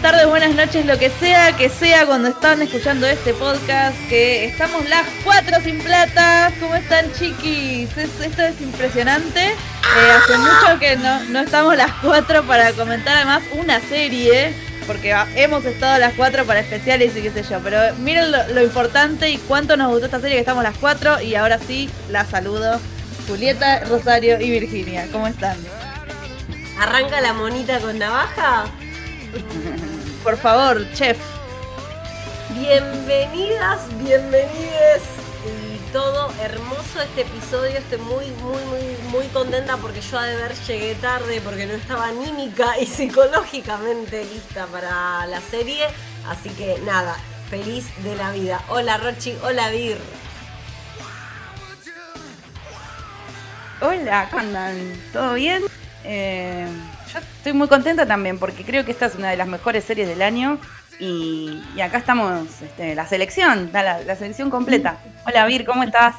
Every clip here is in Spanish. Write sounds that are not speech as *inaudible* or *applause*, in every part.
Buenas tardes, buenas noches, lo que sea que sea cuando están escuchando este podcast, que estamos las cuatro sin plata. ¿Cómo están, chiquis? esto es impresionante. Eh, hace mucho que no, no estamos las cuatro para comentar además una serie, porque hemos estado las cuatro para especiales y qué sé yo. Pero miren lo, lo importante y cuánto nos gustó esta serie que estamos las cuatro. Y ahora sí, la saludo. Julieta, Rosario y Virginia. ¿Cómo están? ¿Arranca la monita con navaja? *laughs* Por favor, chef. Bienvenidas, bienvenides y todo hermoso este episodio. Estoy muy, muy, muy, muy contenta porque yo a ver llegué tarde porque no estaba anímica y *laughs* psicológicamente lista para la serie. Así que nada, feliz de la vida. Hola Rochi, hola Vir. Hola, ¿cómo andan? ¿Todo bien? Eh, yo estoy muy contenta también porque creo que esta es una de las mejores series del año y, acá estamos, este, la selección, la, selección completa. Hola Vir, ¿cómo estás?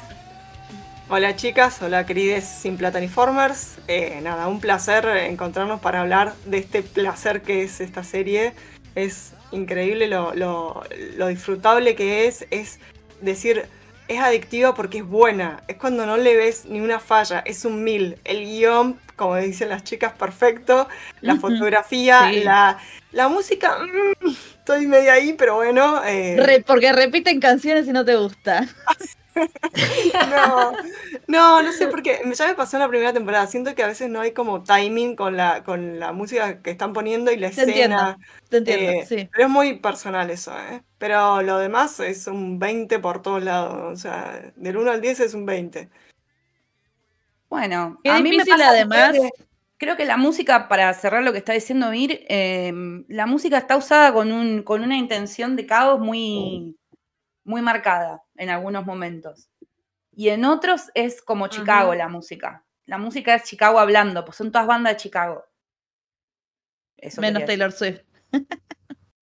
Hola chicas, hola querides sin Plataniformers. Eh, nada, un placer encontrarnos para hablar de este placer que es esta serie. Es increíble lo, lo disfrutable que es, es decir, es adictiva porque es buena. Es cuando no le ves ni una falla. Es un mil. El guion, como dicen las chicas, perfecto. La fotografía, la, la, música. Mm, estoy medio ahí, pero bueno. Eh. porque repiten canciones y no te gusta. No, no, no sé porque ya me pasó en la primera temporada. Siento que a veces no hay como timing con la, con la música que están poniendo y la escena. te entiendo, eh, sí. Pero es muy personal eso, ¿eh? Pero lo demás es un 20 por todos lados. O sea, del 1 al 10 es un 20. Bueno, a mí me pasa además. Creo que la música, para cerrar lo que está diciendo Mir, em, la música está usada con, un, con una intención de caos muy, muy marcada en algunos momentos. Y en otros es como Chicago la música. La música es Chicago hablando, pues son todas bandas de Chicago. Menos Taylor Swift. *laughs*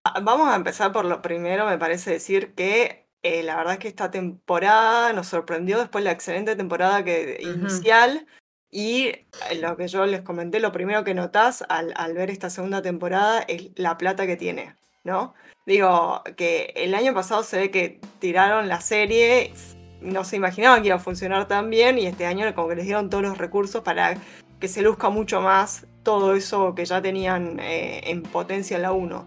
Ah, vamos a empezar por lo primero, me parece decir que eh, la verdad es que esta temporada nos sorprendió después la excelente temporada que, inicial. Y eh, lo que yo les comenté, lo primero que notás al, al, ver esta segunda temporada es la plata que tiene, ¿no? Digo, que el año pasado se ve que tiraron la serie, no se imaginaban que iba a funcionar tan bien y este año como que les dieron todos los recursos para que se luzca mucho más todo eso que ya tenían eh, en potencia en la 1.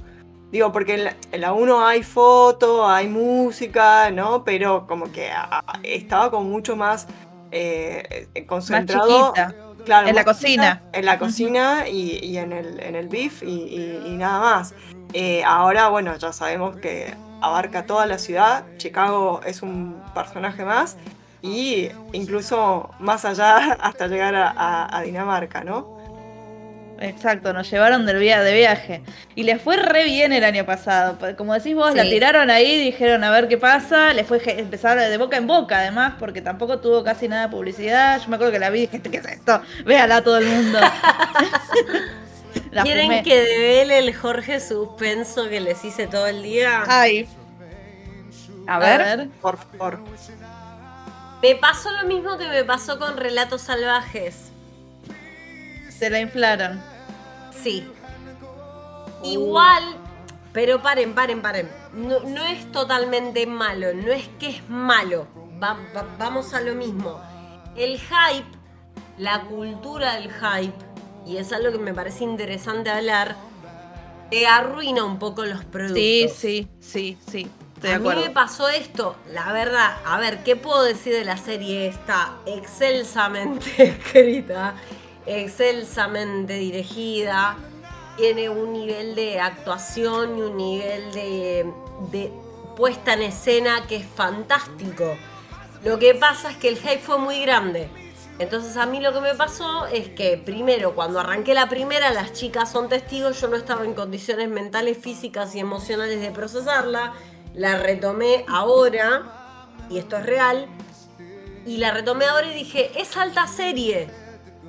Digo, porque en la, 1 hay foto, hay música, ¿no? Pero como que estaba como mucho más eh, concentrado. claro, en la cocina. En la cocina y, en, el, en el beef y nada más. Eh, ahora, bueno, ya sabemos que abarca toda la ciudad. Chicago es un personaje más y incluso más allá *laughs* hasta llegar a, Dinamarca, ¿no? Exacto, nos llevaron del día de viaje. Y les fue re bien el año pasado. Como decís vos, la tiraron ahí, dijeron a ver qué pasa. Le fue empezar de boca en boca, además, porque tampoco tuvo casi nada de publicidad. Yo me acuerdo que la vi y dije, ¿qué es esto? Véala todo el mundo. *laughs* ¿Quieren que devele el Jorge suspenso que les hice todo el día? Ay. A ver, por favor. Me pasó lo mismo que me pasó con Relatos Salvajes. Se la inflaron. Sí. Igual, pero paren, paren, paren. No, es totalmente malo, no es que es malo. vamos a lo mismo. El hype, la cultura del hype, y es algo que me parece interesante hablar, te arruina un poco los productos. Sí, sí, sí, sí. a mí me pasó esto, la verdad, a ver, ¿qué puedo decir de la serie esta? Excelsamente *laughs* escrita, excelsamente dirigida, tiene un nivel de actuación y un nivel de, de puesta en escena que es fantástico. Lo que pasa es que el hype fue muy grande. Entonces a mí lo que me pasó es que primero cuando arranqué la primera las chicas son testigos, yo no estaba en condiciones mentales, físicas y emocionales de procesarla, la retomé ahora y esto es real y la retomé ahora y dije, es alta serie,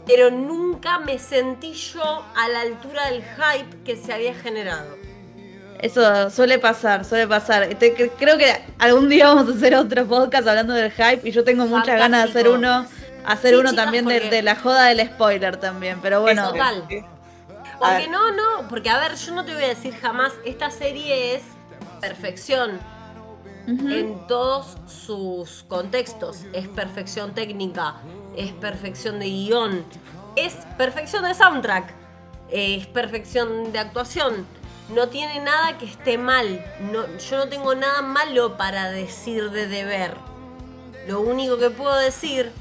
pero nunca me sentí yo a la altura del hype que se había generado. Eso suele pasar, suele pasar. creo que algún día vamos a hacer otro podcast hablando del hype y yo tengo muchas ganas de hacer uno hacer uno también de, la joda del spoiler también, pero bueno. Porque no, no, porque a ver, yo no te voy a decir jamás, esta serie es perfección en todos sus contextos. Es perfección técnica, es perfección de guion, es perfección de soundtrack, es perfección de actuación. No tiene nada que esté mal. No, yo no tengo nada malo para decir de deber. Lo único que puedo decir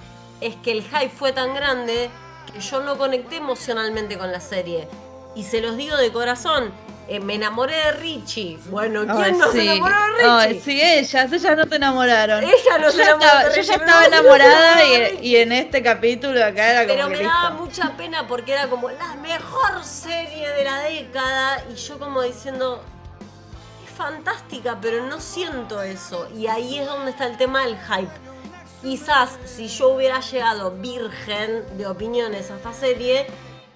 es que el hype fue tan grande que yo no conecté emocionalmente con la serie. Y se los digo de corazón, eh, me enamoré de Richie. Bueno, ¿quién no se enamoró de Richie? Ay, sí, ellas, ellas no se enamoraron. Ella no se enamoró Yo ya estaba enamorada y, en este capítulo acá era como. Pero me daba mucha pena porque era como la mejor serie de la década. Y yo como diciendo. Es fantástica, pero no siento eso. Y ahí es donde está el tema del hype quizás si yo hubiera llegado virgen de opiniones a esta serie,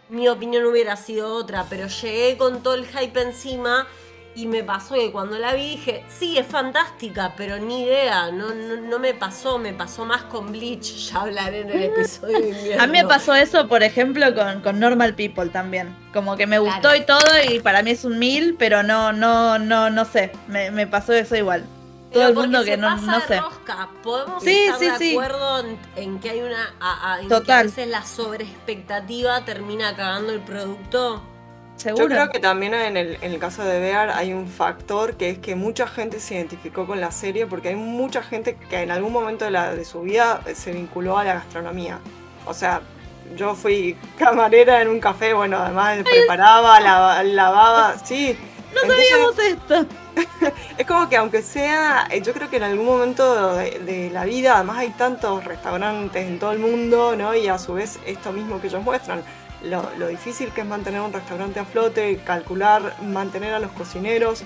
mi opinión hubiera sido otra, pero llegué con todo el hype encima y me pasó que cuando la vi dije, sí, es fantástica, pero ni idea, no, no, me pasó, me pasó más con Bleach, *laughs* ya hablaré en el episodio de invierno. A mí me pasó eso, por ejemplo, con, Normal People también, como que me gustó y todo y para mí es un mil, pero no, no, no, no sé, me, me pasó eso igual todo el mundo que no, no sé. Rosca. Podemos estar de acuerdo en, que hay una. A, Que a veces la sobreexpectativa termina cagando el producto. ¿Seguro? Yo creo que también en el, en el caso de Bear hay un factor que es que mucha gente se identificó con la serie porque hay mucha gente que en algún momento de, la, de su vida se vinculó a la gastronomía. O sea, yo fui *laughs* camarera en un café, bueno, además preparaba, lavaba, sí. No sabíamos esto. *laughs* es como que aunque sea, eh, yo creo que en algún momento de, la vida, además hay tantos restaurantes en todo el mundo, ¿no? Y a su vez esto mismo que ellos muestran, lo, difícil que es mantener un restaurante a flote, calcular, mantener a los cocineros,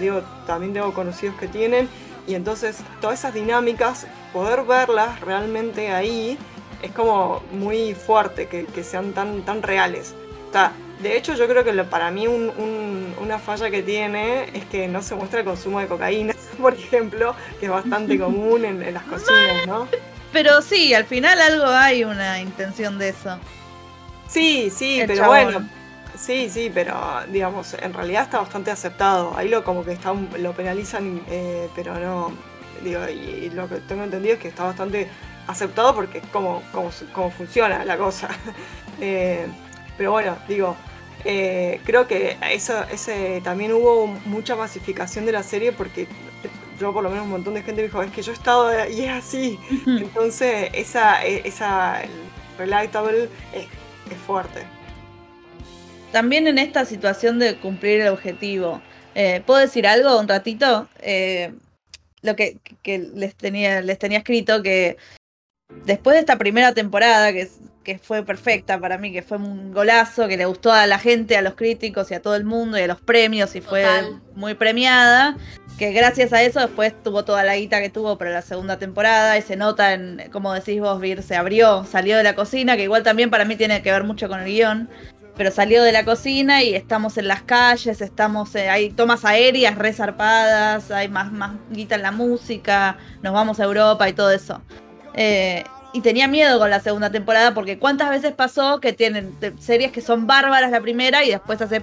digo, también tengo conocidos que tienen, y entonces todas esas dinámicas, poder verlas realmente ahí, es como muy fuerte, que, que sean tan, tan reales. O sea, de hecho, yo creo que para mí una falla que tiene es que no se muestra el consumo de cocaína, *laughs* por ejemplo, que es bastante común en, las cocinas, ¿no? Pero sí, al final algo hay una intención de eso. Sí, sí, pero bueno. Sí, sí, pero digamos, en realidad está bastante aceptado. Ahí lo como que está, lo penalizan, eh, pero no. Digo, y, lo que tengo entendido es que está bastante aceptado porque es como, como, funciona la cosa. *laughs* eh, pero bueno, digo, eh, creo que eso, ese, también hubo mucha masificación de la serie porque yo por lo menos un montón de gente me dijo, es que yo he estado y es así. Entonces esa, e, esa relatable es, fuerte. También en esta situación de cumplir el objetivo, eh, ¿puedo decir algo un ratito? Eh, lo que, que, les, tenía, les tenía escrito que después de esta primera temporada, que, que fue perfecta para mí, que fue un golazo, que le gustó a la gente, a los críticos y a todo el mundo y a los premios y fue muy premiada, que gracias a eso después tuvo toda la guita que tuvo para la segunda temporada y se nota en, como decís vos, Vir, se abrió, salió de la cocina, que igual también para mí tiene que ver mucho con el guion. Pero salió de la cocina y estamos en las calles, estamos, eh, hay tomas aéreas resarpadas, hay más, más guita en la música, nos vamos a Europa y todo eso. Eh, y tenía miedo con la segunda temporada porque cuántas veces pasó que tienen series que son bárbaras la primera y después hace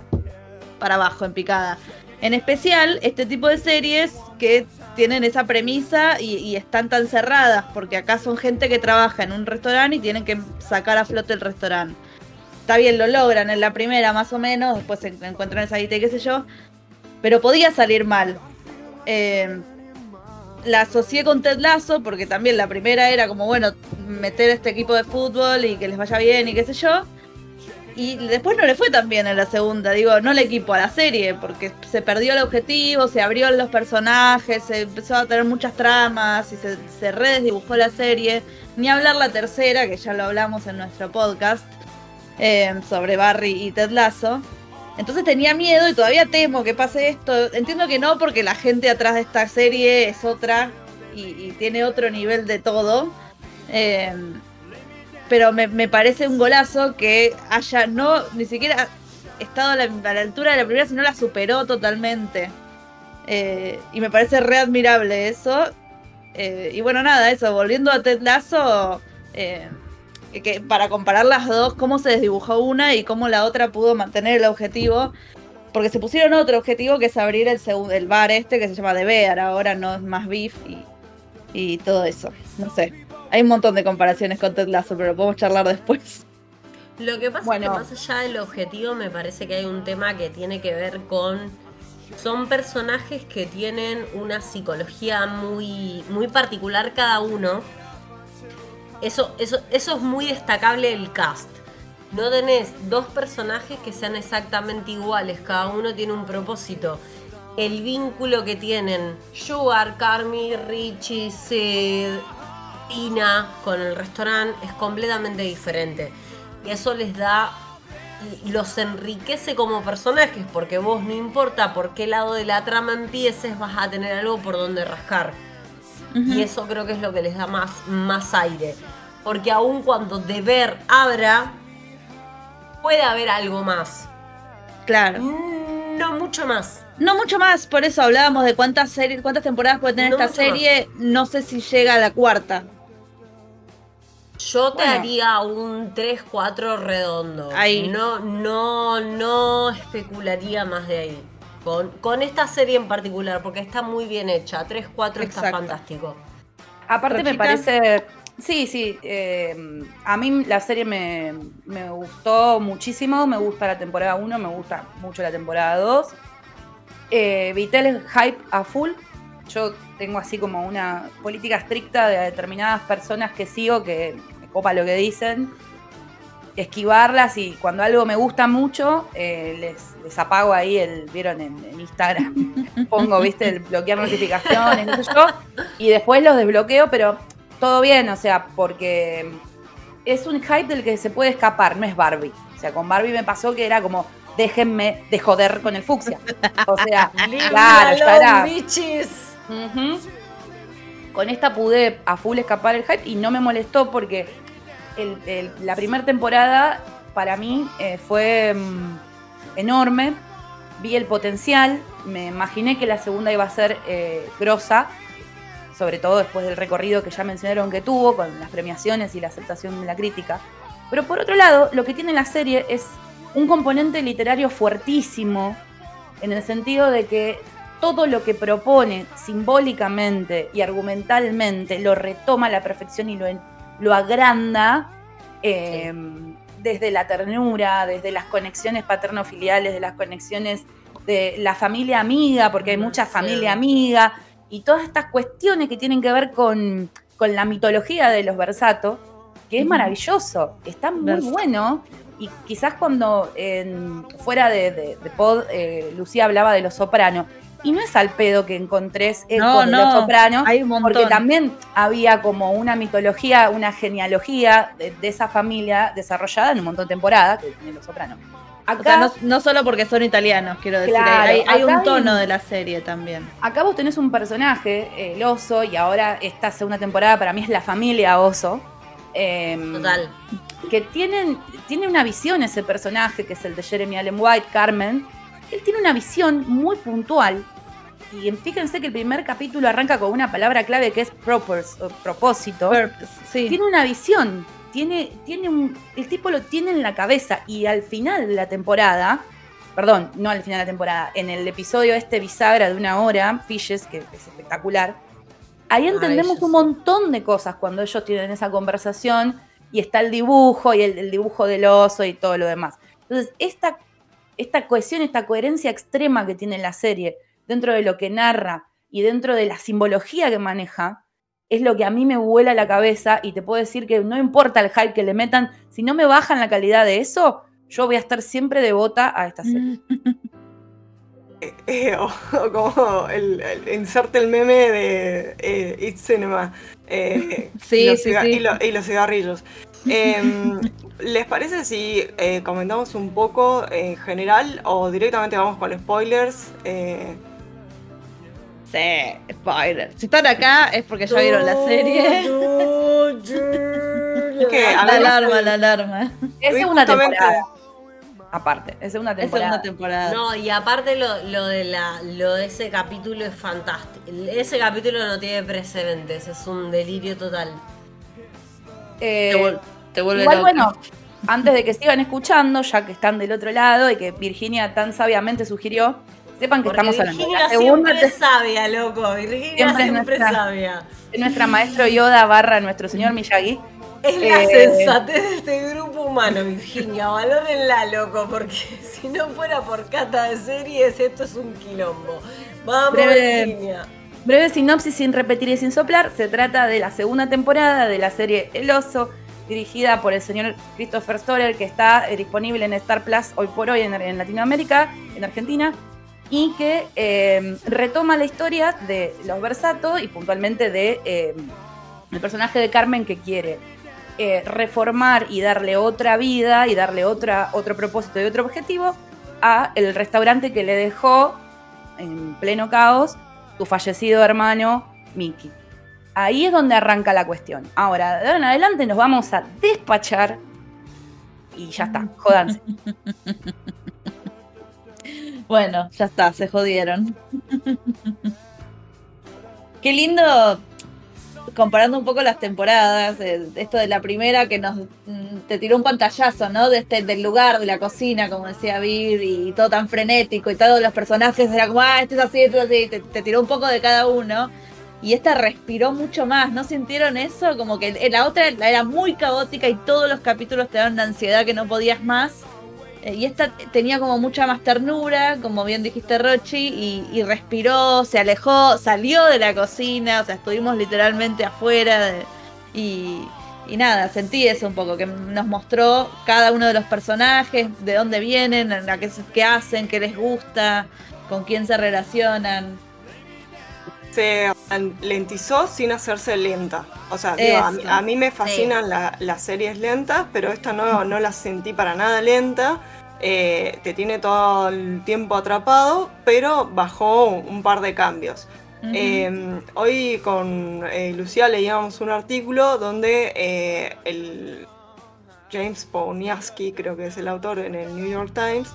para abajo en picada. En especial este tipo de series que tienen esa premisa y, están tan cerradas porque acá son gente que trabaja en un restaurante y tienen que sacar a flote el restaurante. Está bien, lo logran en la primera más o menos, después se encuentran esa guita y qué sé yo, pero podía salir mal. Eh, la asocié con Ted Lasso porque también la primera era como, bueno, meter este equipo de fútbol y que les vaya bien y qué sé yo. Y después no le fue tan bien en la segunda, digo, no el equipo, a la serie, porque se perdió el objetivo, se abrió los personajes, se empezó a tener muchas tramas y se, se redesdibujó la serie. Ni hablar la tercera, que ya lo hablamos en nuestro podcast, eh, sobre Barry y Ted Lasso. Entonces tenía miedo y todavía temo que pase esto. Entiendo que no, porque la gente atrás de esta serie es otra y, tiene otro nivel de todo. Eh, pero me, parece un golazo que haya no ni siquiera estado a la, altura de la primera, sino la superó totalmente. Eh, y me parece re admirable eso. Eh, y bueno, nada, eso, volviendo a Ted Lasso, que para comparar las dos, cómo se desdibujó una y cómo la otra pudo mantener el objetivo. Porque se pusieron otro objetivo que es abrir el, el bar este que se llama The Bear, ahora no es más Beef y, y todo eso. No sé. Hay un montón de comparaciones con Ted Lasso, pero podemos charlar después. Lo que pasa es que más allá del objetivo me parece que hay un tema que tiene que ver con son personajes que tienen una psicología muy, muy particular cada uno. Eso, eso, eso es muy destacable del cast. No tenés dos personajes que sean exactamente iguales, cada uno tiene un propósito. El vínculo que tienen Sugar, Carmi, Richie, Sid, Tina con el restaurante es completamente diferente. Y eso les da los enriquece como personajes, porque vos no importa por qué lado de la trama empieces, vas a tener algo por donde rascar. Y eso creo que es lo que les da más, más aire. Porque aun cuando deber abra, puede haber algo más. Claro. No mucho más. No mucho más, por eso hablábamos de cuántas series, cuántas temporadas puede tener esta serie. No sé si llega a la cuarta. Yo te haría un 3-4 redondo. Ahí. No, no, no especularía más de ahí. Con, con esta serie en particular, porque está muy bien hecha. 3-4 está fantástico. Aparte me parece... Sí, sí. Eh, a mí la serie me, me, gustó muchísimo. Me gusta la temporada 1, me gusta mucho la temporada 2. Eh, el hype a full. Yo tengo así como una política estricta de determinadas personas que sigo que copa lo que dicen, esquivarlas y cuando algo me gusta mucho, eh, les, apago ahí el, vieron en, Instagram, *laughs* pongo, viste, el bloquear notificaciones, no sé yo, y después los desbloqueo, pero todo bien, o sea, porque es un hype del que se puede escapar, no es Barbie. O sea, con Barbie me pasó que era como, déjenme de joder con el fucsia. O sea, *laughs* claro, ya con esta pude a full escapar el hype y no me molestó porque la primera temporada para mí eh, fue mm, enorme. Vi el potencial, me imaginé que la segunda iba a ser eh, grosa, sobre todo después del recorrido que ya mencionaron que tuvo con las premiaciones y la aceptación de la crítica. Pero por otro lado, lo que tiene la serie es un componente literario fuertísimo, en el sentido de que todo lo que propone simbólicamente y argumentalmente lo retoma a la perfección y lo, lo agranda em, desde la ternura, desde las conexiones paterno-filiales, de las conexiones de la familia amiga, porque hay mucha familia amiga, y todas estas cuestiones que tienen que ver con, la mitología de los Versato, que es maravilloso, está muy bueno. Y quizás cuando fuera de, Pod, eh, Lucía hablaba de los sopranos, y no es al pedo que encontres el no, Los Sopranos, porque también había como una mitología, una genealogía de, esa familia desarrollada en un montón de temporadas que tiene Los Sopranos. Acá, no, solo porque son italianos, quiero decir, hay, un tono de la serie también. Acá vos tenés un personaje, el oso, y ahora esta segunda temporada para mí es la familia oso. Em, Total. Que tienen, tiene una visión ese personaje, que es el de Jeremy Allen White, Carmen, él tiene una visión muy puntual. Y fíjense que el primer capítulo arranca con una palabra clave que es purpose, o propósito. Tiene una visión, tiene, tiene un, el tipo lo tiene en la cabeza y al final de la temporada, perdón, no al final de la temporada, en el episodio este bisagra de una hora, Fishes, que es espectacular, ahí entendemos un montón de cosas cuando ellos tienen esa conversación y está el dibujo y el, el dibujo del oso y todo lo demás. Entonces, esta esta cohesión, esta coherencia extrema que tiene la serie dentro de lo que narra y dentro de la simbología que maneja, es lo que a mí me vuela la cabeza y te puedo decir que no importa el hype que le metan, si no me bajan la calidad de eso, yo voy a estar siempre devota a esta serie. *laughs* Eh, eh, o, como el, inserte el meme de eh, It's Cinema. *laughs* sí, sí, sí. y los cigarrillos. Em, *laughs* ¿Les parece si eh, comentamos un poco en general o directamente vamos con spoilers? Eh... Sí, spoilers. Si están acá es porque ya vieron la serie. la alarma, la alarma. Es una temporada. Aparte, es una temporada. Es temporada. No, y aparte lo, lo, de la, lo de ese capítulo es fantástico. Ese capítulo no tiene precedentes, es un delirio total. Eh, Te vuelve Igual, loca. bueno, antes de que sigan escuchando, ya que están del otro lado y que Virginia tan sabiamente sugirió, sepan que Porque estamos hablando Virginia la segunda siempre sabia, loco. Virginia Siempre siempre, es es nuestra- sabia. nuestra maestro Yoda barra nuestro señor Miyagi. Es la Eh, sensatez de este grupo humano, Virginia. Valórenla, loco, porque *laughs* si no fuera por cata de series, esto es un quilombo. Vamos, Breve- Virginia. Breve sinopsis sin repetir y sin soplar. Se trata de la segunda temporada de la serie El Oso, dirigida por el señor Christopher Storer, que está eh, disponible en Star Plus hoy por hoy en, en Latinoamérica, en Argentina, y que eh, retoma la historia de los Versato y puntualmente de eh, el personaje de Carmen que quiere eh, reformar y darle otra vida y darle otra, otro propósito y otro objetivo a el restaurante que le dejó en pleno caos tu fallecido hermano Mickey. Ahí es donde arranca la cuestión. Ahora, de ahora en adelante nos vamos a despachar y ya está, jodanse. *laughs* Bueno, ya está, se jodieron. *laughs* Qué lindo, comparando un poco las temporadas, eh, esto de la primera que nos mm, te tiró un pantallazo, ¿no? De este, del lugar, de la cocina, como decía Vir, y todo tan frenético, y todos los personajes era como, ah, este es así, este es así, te, te tiró un poco de cada uno. Y esta respiró mucho más, ¿no sintieron eso? Como que la otra era muy caótica y todos los capítulos te daban una ansiedad que no podías más. Eh, Y esta tenía como mucha más ternura, como bien dijiste Rochi, y, y respiró, se alejó, salió de la cocina, o sea, estuvimos literalmente afuera. de- y, y nada, sentí eso un poco, que nos mostró cada uno de los personajes, de dónde vienen, a qué, hacen, qué les gusta, con quién se relacionan. Se lentizó sin hacerse lenta. O sea, digo, a, mí- a mí me fascinan la- las series lentas, pero esta no, no la sentí para nada lenta. Eh, te tiene todo el tiempo atrapado, pero bajó un, par de cambios. Eh, hoy con eh, Lucía leíamos un artículo donde eh, el James Poniaski, creo que es el autor en el New York Times,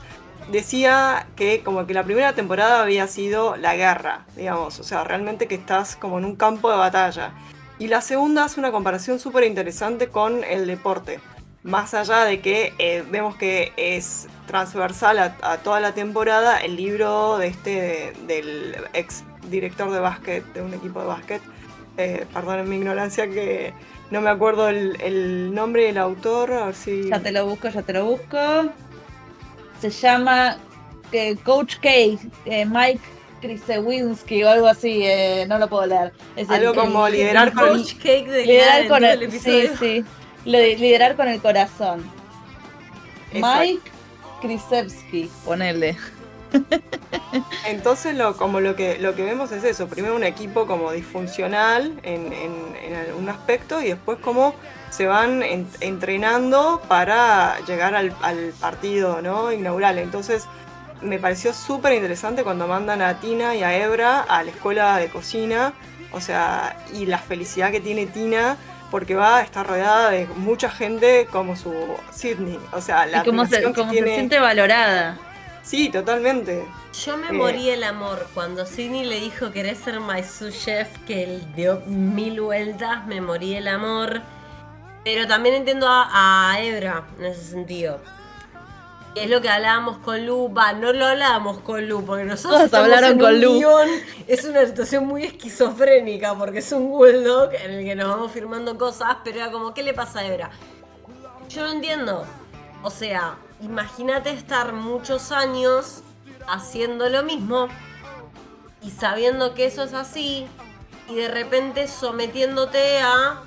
decía que como que la primera temporada había sido la guerra, digamos, o sea, realmente que estás como en un campo de batalla. Y la segunda hace una comparación súper interesante con el deporte. Más allá de que eh, vemos que es transversal a, a toda la temporada el libro de este del ex director de básquet, de un equipo de básquet. Eh, perdonen mi ignorancia que no me acuerdo el, el nombre del autor, a ver si... Ya te lo busco, ya te lo busco. Se llama eh, Coach K, eh, Mike Krisewinski o algo así, eh, no lo puedo leer. Es el- Algo como el- liderar el con el- coach- Cake de liderar con el, el, sí, episodio. Liderar con el corazón. Exacto. Mike Krisewski, ponele. *laughs* Entonces lo, como lo que, lo que vemos es eso, primero un equipo como disfuncional en, en- en algún aspecto y después cómo se van en- entrenando para llegar al, al partido ¿no? inaugural. Entonces me pareció súper interesante cuando mandan a Tina y a Ebra a la escuela de cocina, o sea, y la felicidad que tiene Tina porque va a estar rodeada de mucha gente como su Sydney, o sea, la y cómo, se, cómo se siente valorada. Sí, totalmente. Yo me Eh. morí el amor cuando Sidney le dijo querés ser my sous chef, que él dio mil vueltas, me morí el amor. Pero también entiendo a, a Ebra en ese sentido. Es lo que hablábamos con Lu, va, no lo hablábamos con Lu, porque nosotros Todos hablaron en con un Lu. guion, es una situación muy esquizofrénica, porque es un bulldog en el que nos vamos firmando cosas, pero era como, ¿qué le pasa a Ebra? Yo no entiendo. O sea, imagínate estar muchos años haciendo lo mismo y sabiendo que eso es así y de repente sometiéndote a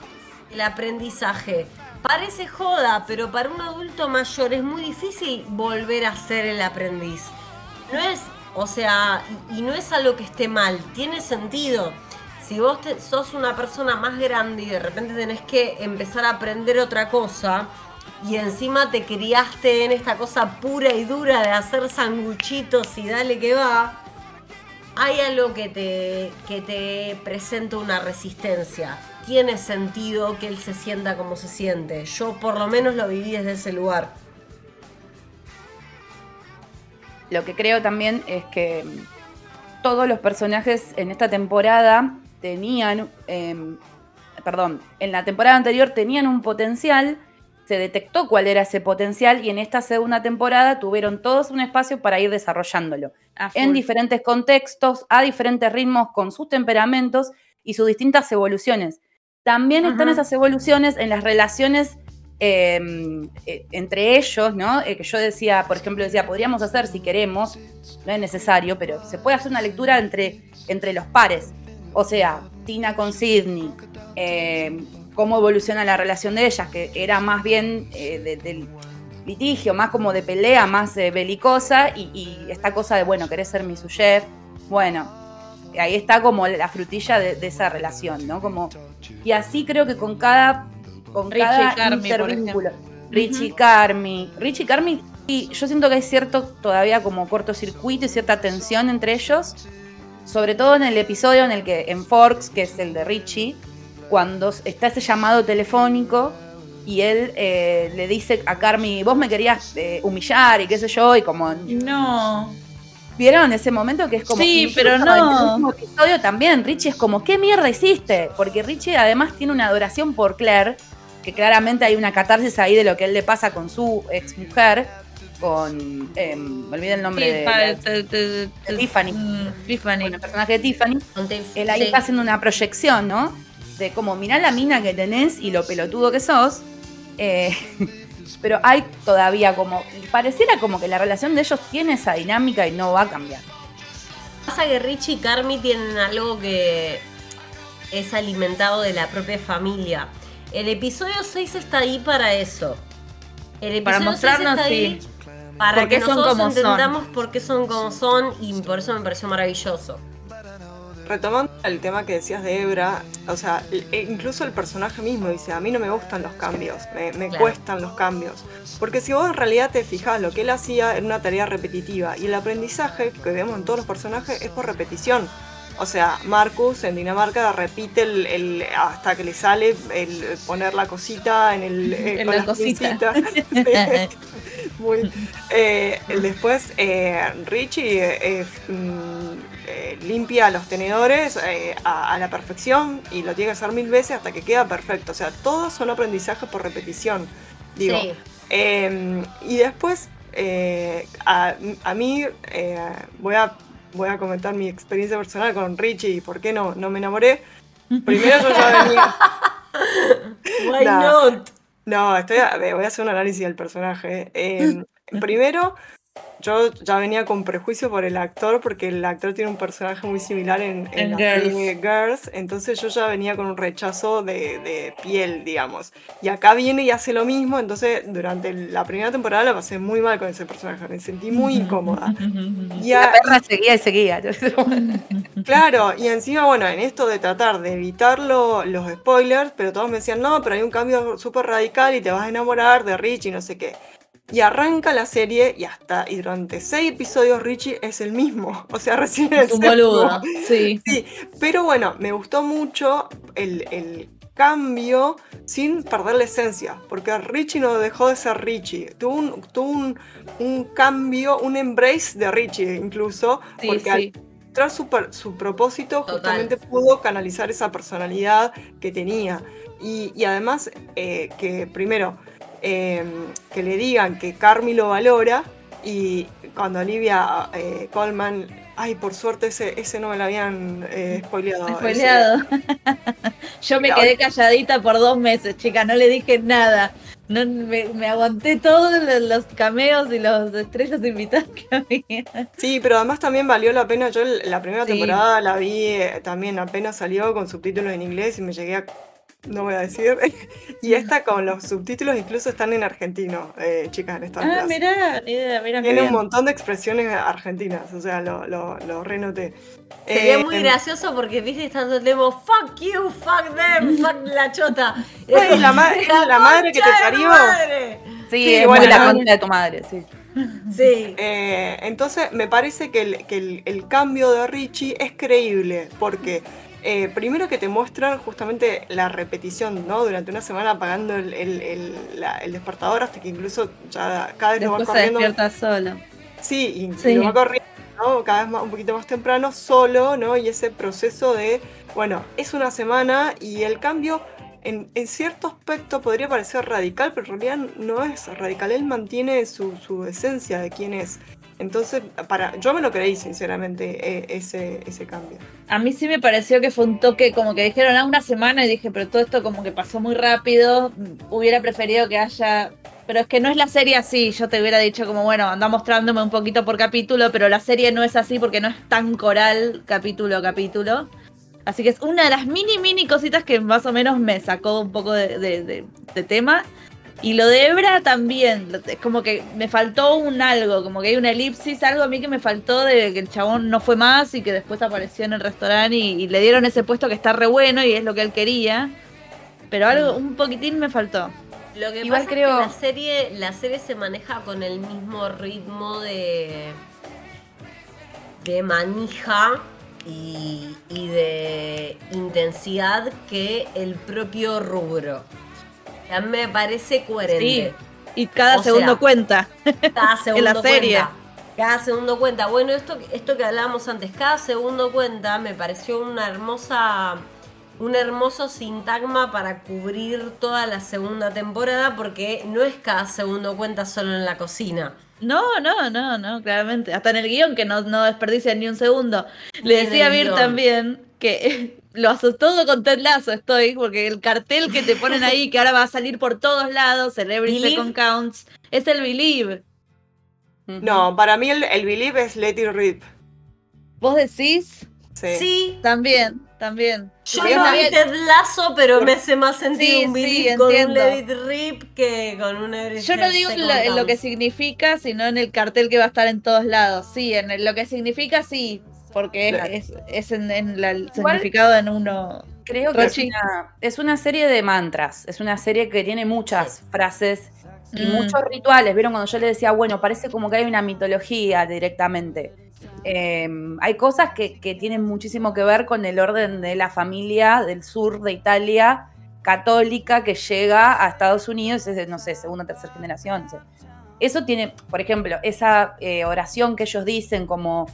el aprendizaje. Parece joda, pero para un adulto mayor es muy difícil volver a ser el aprendiz. No es, o sea, y, no es algo que esté mal, tiene sentido. Si vos sos una persona más grande y de repente tenés que empezar a aprender otra cosa, y encima te criaste en esta cosa pura y dura de hacer sanguchitos y dale que va, hay algo que te, que te presenta una resistencia. Tiene sentido que él se sienta como se siente. Yo por lo menos lo viví desde ese lugar. Lo que creo también es que todos los personajes en esta temporada tenían, em, perdón, en la temporada anterior tenían un potencial, se detectó cuál era ese potencial y en esta segunda temporada tuvieron todos un espacio para ir desarrollándolo en diferentes contextos, a diferentes ritmos, con sus temperamentos y sus distintas evoluciones. También están esas evoluciones en las relaciones em, e, entre ellos, ¿no? Eh, que yo decía, por ejemplo, decía, podríamos hacer si queremos, no es necesario, pero se puede hacer una lectura entre, entre los pares. O sea, Tina con Sidney, em, cómo evoluciona la relación de ellas, que era más bien eh, del litigio, más como de pelea, más eh, belicosa, y, esta cosa de, bueno, querés ser mi su chef, bueno, ahí está como la frutilla de, esa relación, ¿no? Como, y así creo que con cada, con cada intervínculo. Richie Carmi. Richie Carmi, y yo siento que hay cierto todavía como cortocircuito y cierta tensión entre ellos, sobre todo en el episodio en el que, en Forks, que es el de Richie, cuando está ese llamado telefónico y él eh, le dice a Carmi, vos me querías eh, humillar y qué sé yo, y como... No. ¿Vieron ese momento que es como... Sí, pero no. En el episodio también, Richie es como, ¿qué mierda hiciste? Porque Richie además tiene una adoración por Claire, que claramente hay una catarsis ahí de lo que él le pasa con su ex mujer, con... Me olvidé el nombre de, Tiffany. Mm, Tiffany. el personaje de Tiffany. Él ahí está haciendo una proyección, ¿no? De como, mirá la mina que tenés y lo pelotudo que sos. Eh, *laughs* pero hay todavía como, pareciera como que la relación de ellos tiene esa dinámica y no va a cambiar. Pasa que Richie y Carmi tienen algo que es alimentado de la propia familia. El episodio 6 está ahí para eso. El episodio para mostrarnos, está ahí para que nosotros entendamos por qué son como son y por eso me pareció maravilloso retomando el tema que decías de Ebra, o sea, e incluso el personaje mismo dice, a mí no me gustan los cambios, me, cuestan los cambios. Porque si vos en realidad te fijas, lo que él hacía era una tarea repetitiva y el aprendizaje que vemos en todos los personajes es por repetición. O sea, Marcus en Dinamarca repite el, hasta que le sale el poner la cosita en el *laughs* en la cosita. *laughs* *laughs* Muy, eh, después eh, Richie mm, limpia los tenedores a, la perfección y lo tiene que hacer mil veces hasta que queda perfecto. O sea, todos son aprendizajes por repetición. Digo. Em, y después a, a, mí voy a voy a comentar mi experiencia personal con Richie y por qué no, no me enamoré. *laughs* Primero yo ya venía. Why not? No, estoy voy a hacer un análisis del personaje. Eh, *laughs* primero, yo ya venía con prejuicio por el actor, porque el actor tiene un personaje muy similar en, en, Girls. entonces yo ya venía con un rechazo de, piel, digamos. Y acá viene y hace lo mismo, entonces durante la primera temporada la pasé muy mal con ese personaje, me sentí muy incómoda. *laughs* y la perra seguía y seguía. *laughs* claro, y encima, bueno, en esto de tratar de evitar los spoilers, pero todos me decían, no, pero hay un cambio súper radical y te vas a enamorar de Rich y no sé qué. Y arranca la serie y hasta y durante seis episodios Richie es el mismo. *laughs* O sea, recién es un boludo. Sí. *laughs* sí. Pero bueno, me gustó mucho el, cambio sin perder la esencia. Porque Richie no dejó de ser Richie. Tuvo un, tuvo un, cambio, un embrace de Richie incluso. porque al mostrar su, su propósito justamente pudo canalizar esa personalidad que tenía. Y, además eh, que primero Em, que le digan que Carmi lo valora y cuando Olivia eh, Colman, ay, por suerte ese, ese no me lo habían eh, spoileado. *laughs* Yo me quedé calladita por dos meses, chica, no le dije nada. No, me, aguanté todos los, cameos y los estrellas invitadas que había. Sí, pero además también valió la pena. Yo la primera temporada la vi eh, también apenas salió con subtítulos en inglés y me llegué a no voy a decir. *laughs* y esta con los subtítulos incluso están en argentino, eh, chicas, en esta Ah, mirá, mira, Tiene un montón de expresiones argentinas, o sea, lo, lo, lo renoté. Sería eh, muy gracioso porque viste estando el demo, fuck you, fuck them, fuck *laughs* la chota. la, la, madre que te parió. Sí, es la contra de tu madre, sí. Sí. Eh, entonces me parece que, el, que el, el, cambio de Richie es creíble porque eh, primero que te muestran justamente la repetición, ¿no? Durante una semana apagando el, despertador hasta que incluso ya cada vez lo va corriendo. Se despierta solo. Sí, y lo va corriendo, ¿no? Cada vez más, un poquito más temprano, solo, ¿no? Y ese proceso de, bueno, es una semana y el cambio en, cierto aspecto podría parecer radical, pero en realidad no es radical. Él mantiene su, su esencia de quién es. Entonces, para, yo me lo creí, sinceramente, e, ese, ese cambio. A mí sí me pareció que fue un toque, como que dijeron a ah, una semana y dije, pero todo esto como que pasó muy rápido. Hubiera preferido que haya. Pero es que no es la serie así. Yo te hubiera dicho, como bueno, anda mostrándome un poquito por capítulo, pero la serie no es así porque no es tan coral capítulo a capítulo. Así que es una de las mini, mini cositas que más o menos me sacó un poco de, de tema. Y lo de Ebra también, es como que me faltó un algo, como que hay una elipsis, algo a mí que me faltó de que el chabón no fue más y que después apareció en el restaurante y, le dieron ese puesto que está re bueno y es lo que él quería. Pero algo, un poquitín me faltó. Lo que Igual pasa creo... es que la serie, la serie se maneja con el mismo ritmo de, de manija y, y de intensidad que el propio rubro me parece coherente. y cada *laughs* segundo cuenta. Cada segundo en la serie. Cada segundo cuenta. Bueno, esto, esto que hablábamos antes, cada segundo cuenta me pareció una hermosa. Un hermoso sintagma para cubrir toda la segunda temporada, porque no es cada segundo cuenta solo en la cocina. No, no, no, no, claramente. Hasta en el guion que no, no desperdicia ni un segundo. Le decía a Vir también que lo todo con Ted Lasso estoy, porque el cartel que te ponen ahí, que ahora va a salir por todos lados, Celebrity Second Counts, es el Believe. No, para mí el, Believe es Let It Rip. ¿Vos decís? Sí. También, también. Yo no vi Ted Lasso, pero me hace más sentido un Believe con un Let It Rip que con un Yo no digo en lo, que significa, sino en el cartel que va a estar en todos lados. Sí, en lo que significa, sí, porque es, en, el significado en uno. Creo que es una, serie de mantras, es una serie que tiene muchas frases y mm. muchos rituales. ¿Vieron cuando yo le decía, bueno, parece como que hay una mitología directamente? Em, hay cosas que, tienen muchísimo que ver con el orden de la familia del sur de Italia católica que llega a Estados Unidos, es de, no sé, segunda o tercera generación. Eso tiene, por ejemplo, esa eh, oración que ellos dicen como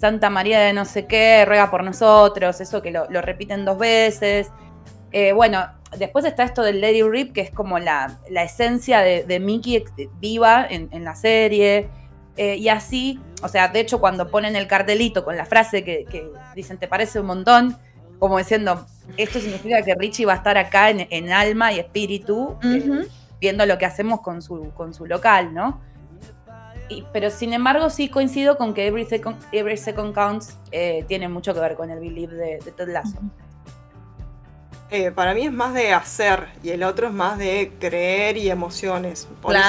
Santa María de no sé qué, ruega por nosotros, eso que lo, repiten dos veces. Eh, bueno, después está esto del Lady Rip, que es como la, esencia de, Mickey viva en, la serie. Eh, y así, o sea, de hecho, cuando ponen el cartelito con la frase que, dicen te parece un montón, como diciendo, esto significa que Richie va a estar acá en, alma y espíritu, eh, viendo lo que hacemos con su, con su local, ¿no? Pero sin embargo sí coincido con que Every Second, Every Second Counts eh, tiene mucho que ver con el Believe de, de Ted Lasso. Eh, para mí es más de hacer y el otro es más de creer y emociones. Por eso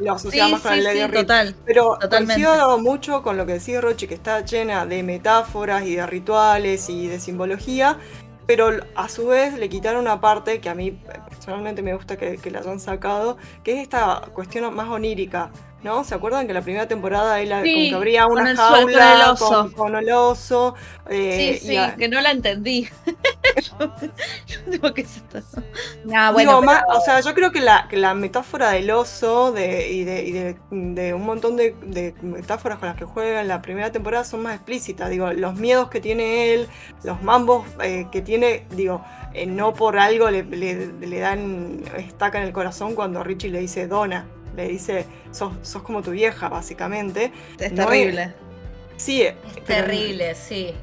lo, asociamos con el Lady total, Pero coincido mucho con lo que decía Rochi, que está llena de metáforas y de rituales y de simbología, pero a su vez le quitaron una parte que a mí personalmente me gusta que, que la hayan sacado, que es esta cuestión más onírica ¿no? ¿Se acuerdan que la primera temporada él sí, abría una jaula con, con, el oso? Eh, sí, sí, que no la entendí. *laughs* yo digo que es bueno, O sea, yo creo que la, que la metáfora del oso de, y, de, y de, un montón de, metáforas con las que juega en la primera temporada son más explícitas. Digo, los miedos que tiene él, los mambos eh, que tiene, digo, eh, no por algo le, le, le dan estaca en el corazón cuando Richie le dice dona le dice, sos, sos como tu vieja, básicamente. Es terrible. Sí, es terrible, sí.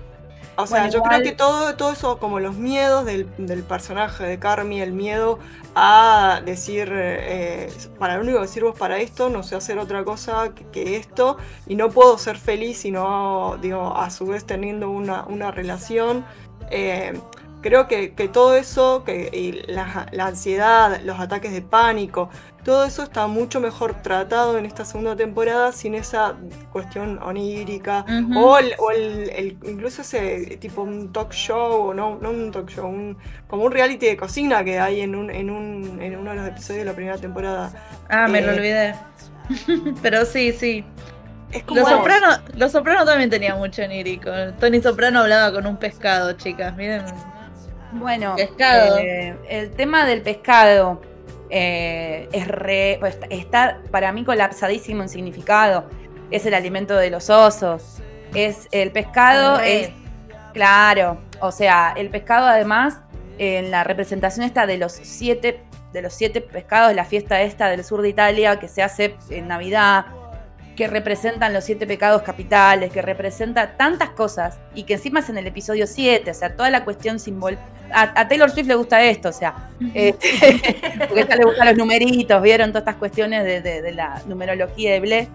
O sea, yo creo que todo, todo eso, como los miedos del, personaje de Carmi, el miedo a decir, eh, para lo único que sirvo es para esto, no sé hacer otra cosa que, esto, y no puedo ser feliz sino, digo, a su vez teniendo una, una relación. Eh, creo que, todo eso, que la, ansiedad, los ataques de pánico, todo eso está mucho mejor tratado en esta segunda temporada sin esa cuestión onírica o, el, incluso ese tipo un talk show, o no, no un talk show, como un reality de cocina que hay en, un, en, un, en uno de los episodios de la primera temporada. Ah, me lo eh, olvidé. *laughs* Pero sí, sí. Los Soprano, Los Soprano también tenía mucho onírico. Tony Soprano hablaba con un pescado, chicas. Miren. Bueno, pescado. Eh, el tema del pescado eh, es re, pues, está para mí colapsadísimo en significado. Es el alimento de los osos. Es el pescado es claro, o sea, el pescado además en la representación esta de los siete, de los siete pescados, la fiesta esta del sur de Italia que se hace en Navidad, que representan los siete pecados capitales, que representa tantas cosas y que encima es en el episodio 7, o sea, toda la cuestión simbólica. A, Taylor Swift le gusta esto, o sea, este, *laughs* porque a le gustan los numeritos, vieron todas estas cuestiones de, la numerología de Ble.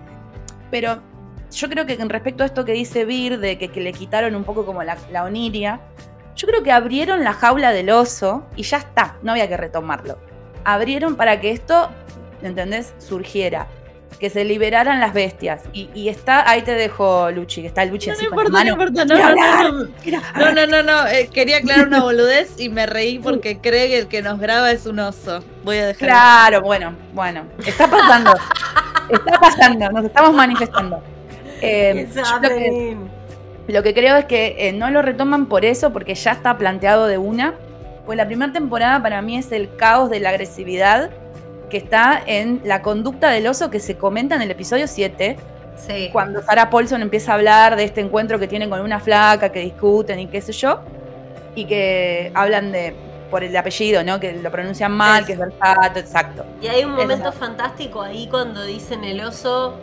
Pero yo creo que en respecto a esto que dice Vir, de que, le quitaron un poco como la, la oniria, yo creo que abrieron la jaula del oso y ya está, no había que retomarlo. Abrieron para que esto, ¿entendés?, surgiera que se liberaran las bestias. Y, está, ahí te dejo, Luchi, que está Luchi no, así no importa, no importa, no, no, no, no, no, eh, quería aclarar una boludez y me reí porque cree que el que nos graba es un oso. Voy a dejar. Claro, bueno, bueno, está pasando, está pasando, nos estamos manifestando. Eh, lo, que, creo es que eh, no lo retoman por eso, porque ya está planteado de una. Pues la primera temporada para mí es el caos de la agresividad que está en la conducta del oso que se comenta en el episodio 7. Sí. Cuando Sarah Paulson empieza a hablar de este encuentro que tienen con una flaca, que discuten y qué sé yo, y que hablan de por el apellido, ¿no? Que lo pronuncian mal, que es versato, exacto. Y hay un momento fantástico ahí cuando dicen el oso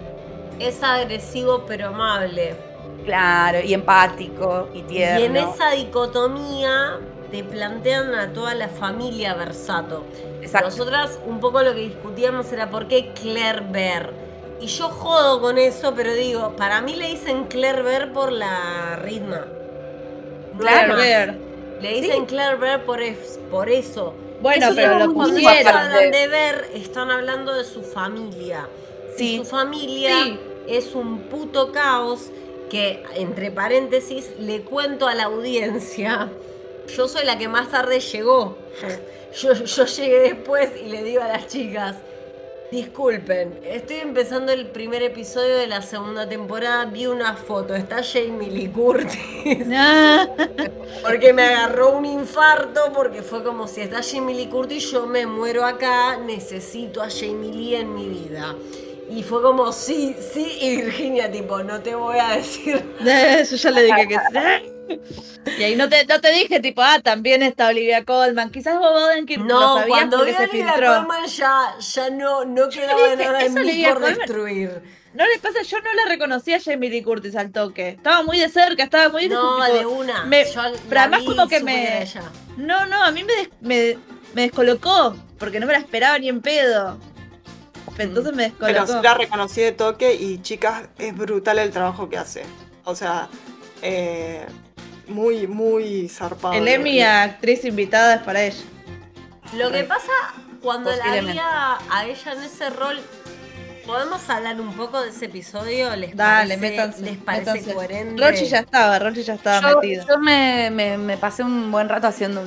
es agresivo pero amable. Claro, y empático y tierno. Y en esa dicotomía te plantean a toda la familia Versato. Nosotras un poco lo que discutíamos era por qué Claire Ver. Y yo jodo con eso, pero digo, para mí le dicen Claire Ver por la ritma. Claire Ver. Le dicen Claire Ver por, por eso. Bueno, pero lo. Cuando hablan de ver, están hablando de su familia. Sí. su familia es un puto caos que, entre paréntesis, le cuento a la audiencia yo soy la que más tarde llegó. Yo, llegué después y le digo a las chicas, disculpen, estoy empezando el primer episodio de la segunda temporada, vi una foto, está Jamie Lee Curtis. *laughs* porque me agarró un infarto, porque fue como si está Jamie Lee Curtis, yo me muero acá, necesito a Jamie Lee en mi vida. Y fue como, sí, sí, y Virginia, tipo, no te voy a decir. Yo ya le dije que sí. Y ahí no te, no te dije, tipo, ah, también está Olivia Colman. Quizás Bob Odenkirk no, no cuando vi a Olivia Colman ya, ya no, no quedaba nada en mí por destruir. No le pasa, yo no la reconocía a Jamie Lee Curtis al toque. Estaba muy de cerca, estaba muy... No, de una. pero además como que me... No, no, a mí me, me, me descolocó, porque no me la esperaba ni en pedo. Entonces me descolocó. Pero sí la reconocí de toque y chicas, es brutal el trabajo que hace. O sea, eh, muy, muy zarpado. El Emmy a actriz invitada es para ella. Lo que pasa cuando la vi a ella en ese rol, ¿podemos hablar un poco de ese episodio? ¿Les Dale, parece, ¿les parece coherente? Rochi ya estaba, Rochi ya estaba metido. Yo me, me, pasé un buen rato haciendo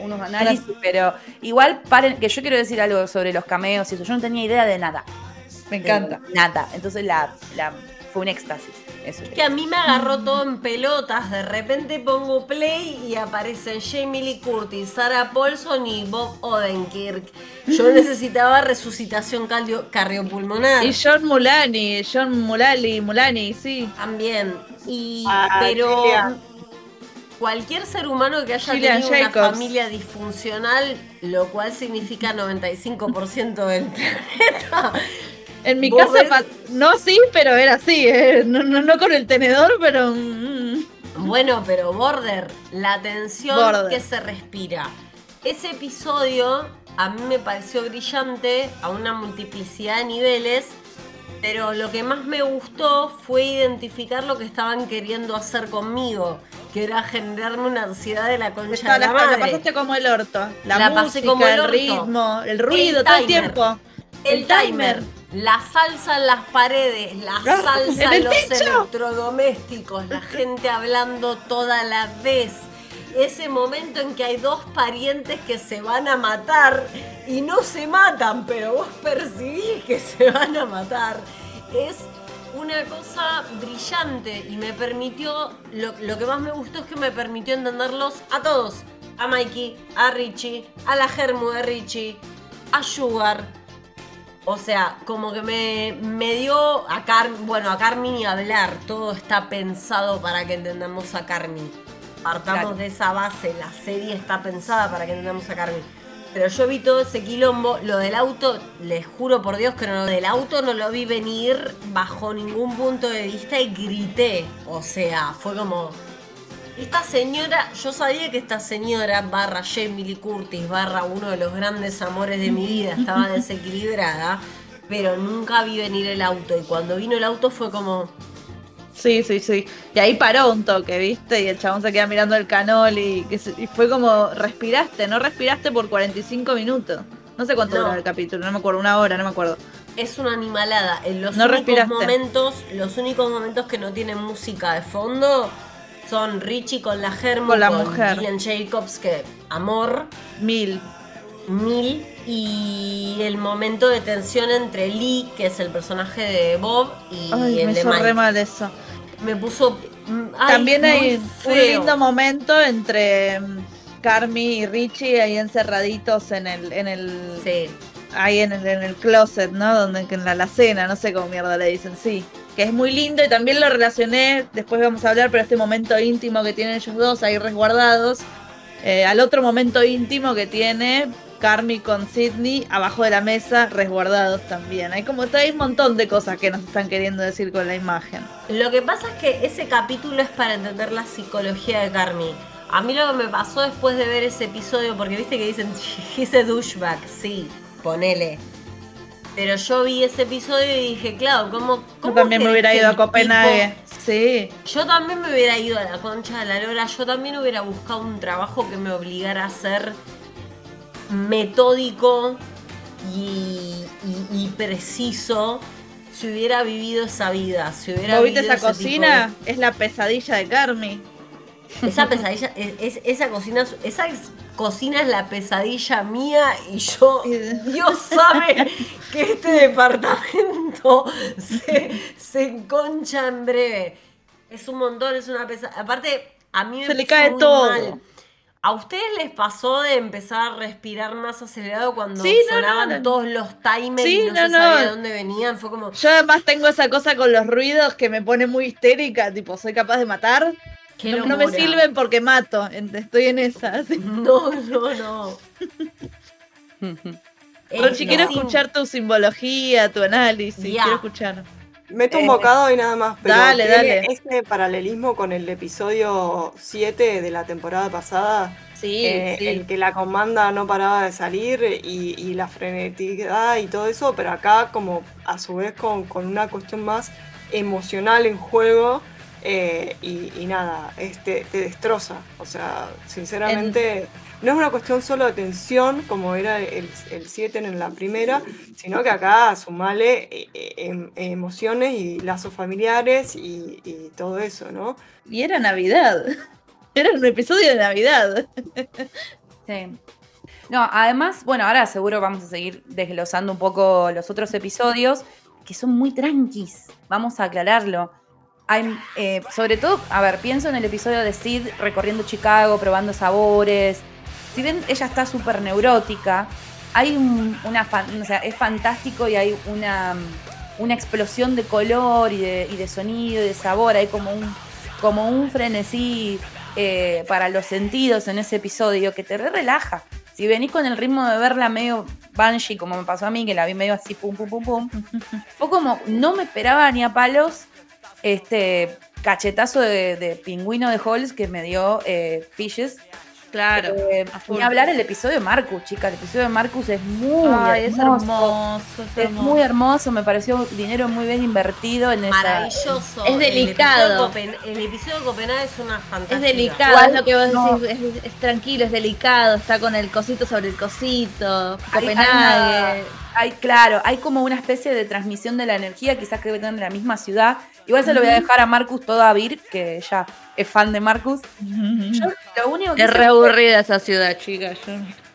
unos análisis, pero igual paren, que yo quiero decir algo sobre los cameos y eso. Yo no tenía idea de nada. Me encanta. nada. Entonces la, la fue un éxtasis. Es que a mí me agarró todo en pelotas. De repente pongo play y aparecen Jamie Lee Curtis, Sarah Paulson y Bob Odenkirk. Yo necesitaba resucitación cardiopulmonar. Y John Mulani, John Mulali, Mulani, sí. También. Y, ah, pero cualquier ser humano que haya tenido una familia disfuncional, lo cual significa 95% del *laughs* planeta en mi casa, no sí, pero era así, ¿eh? no, no, con el tenedor, pero... Mm. Bueno, pero Border, la tensión que se respira. Ese episodio a mí me pareció brillante a una multiplicidad de niveles, pero lo que más me gustó fue identificar lo que estaban queriendo hacer conmigo, que era generarme una ansiedad de la concha de la, madre. La pasaste como el orto. La, música, como el, ritmo, el ruido, todo el tiempo. El, timer la salsa en las paredes, la ah, salsa en los electrodomésticos, la gente hablando toda la vez. Ese momento en que hay dos parientes que se van a matar y no se matan, pero vos percibís que se van a matar. Es una cosa brillante y me permitió, lo, lo que más me gustó es que me permitió entenderlos a todos. A Mikey, a Richie, a la Germu de Richie, a Sugar, o sea, como que me, me dio a Carmen, bueno, a Carmen y hablar, todo está pensado para que entendamos a Carmen. partamos de esa base, la serie está pensada para que entendamos a Carmen. Pero yo vi todo ese quilombo, lo del auto, les juro por Dios que no, lo del auto no lo vi venir bajo ningún punto de vista y grité. O sea, fue como, esta señora, yo sabía que esta señora, barra Jamie Lee Curtis, barra uno de los grandes amores de mi vida, estaba *laughs* desequilibrada, pero nunca vi venir el auto. Y cuando vino el auto fue como, Sí, sí, sí. Y ahí paró un toque, ¿viste? Y el chabón se queda mirando el canol y, fue como, respiraste, no respiraste por 45 minutos. No sé cuánto dura el capítulo, no me acuerdo, una hora, no me acuerdo. Es una animalada. En los únicos momentos, los únicos momentos que no tienen música de fondo son Richie con la Germo, con la mujer. Gillian Jacobs, que amor. Mil. Mil. Y el momento de tensión entre Lee, que es el personaje de Bob, y Ay, el me de hizo Mike. mal eso me puso. Mm, También hay un lindo momento entre mm, Carmi y Richie ahí encerraditos en el. En el sí. Ahí en el, en el closet, ¿no? Donde en la, la cena, no sé cómo mierda le dicen, sí. Que es muy lindo y también lo relacioné, después vamos a hablar, pero este momento íntimo que tienen ellos dos ahí resguardados, eh, al otro momento íntimo que tiene Carmi con Sidney abajo de la mesa, resguardados también. Hay como hay un montón de cosas que nos están queriendo decir con la imagen. Lo que pasa es que ese capítulo es para entender la psicología de Carmi. A mí lo que me pasó después de ver ese episodio, porque viste que dicen, *laughs* he's a douchebag, sí, ponele. Pero yo vi ese episodio y dije, claro, ¿cómo, cómo Yo también me hubiera ido a Copenhague. sí. Yo también me hubiera ido a la concha de la lora. Yo también hubiera buscado un trabajo que me obligara a ser metódico y, preciso si hubiera vivido esa vida. Si hubiera viste esa cocina? Es la pesadilla de Carmi. Esa pesadilla, es, esa cocina, esa cocina es la pesadilla mía y yo, *laughs* Dios sabe que este departamento *laughs* se, se enconcha en breve. Es un montón, es una pesadilla. Aparte, a mí me se le cae todo. ¿A ustedes les pasó de empezar a respirar más acelerado cuando sonaban todos los timers y no, se sabía de dónde venían? Fue como. Yo además tengo esa cosa con los ruidos que me pone muy histérica, tipo, soy capaz de matar. No, no, me sirven porque mato, estoy en esa. *laughs* No, no, no. *laughs* Rochi, quiero escuchar tu simbología, tu análisis, quiero escuchar. Meto un eh, bocado y nada más, pero dale, dale. este paralelismo con el episodio 7 de la temporada pasada, sí, eh, sí. el que la comanda no paraba de salir y, la freneticidad y todo eso, pero acá como a su vez con, una cuestión más emocional en juego eh, y, nada, este, te destroza. O sea, sinceramente no es una cuestión solo de tensión, como era el 7 en la primera, sino que acá sumale eh, eh, em, emociones y lazos familiares y, todo eso, ¿no? Y era Navidad. *laughs* Era un episodio de Navidad. Sí. No, además, bueno, ahora seguro vamos a seguir desglosando un poco los otros episodios, que son muy tranquis. Vamos a aclararlo. Hay, eh, sobre todo, a ver, pienso en el episodio de Sid recorriendo Chicago, probando sabores, si bien ella está súper neurótica, hay una, o sea, es fantástico y hay una, una explosión de color y de, sonido y de sabor, hay como un, como un frenesí eh, para los sentidos en ese episodio que te relaja. Si venís con el ritmo de verla medio Banshee, como me pasó a mí, que la vi medio así, pum, pum, pum, pum, *laughs* fue como, no me esperaba ni a palos este cachetazo de, pingüino de Halls que me dio eh, Fishes Claro. Eh, a hablar el episodio de Marcus, chica. El episodio de Marcus es muy hermoso. Es, muy hermoso. Me pareció dinero muy bien invertido en Maravilloso. Es delicado. El episodio, de Copenhague es una fantasía. Es delicado, es lo que vos decís. Es, tranquilo, es delicado. Está con el cosito sobre el cosito. Copenhague. Hay, claro, hay como una especie de transmisión de la energía, quizás que tener en la misma ciudad. Igual se lo voy a dejar a Marcus todo a Vir, que ya es fan de Marcus. es re aburrida esa ciudad, chicas.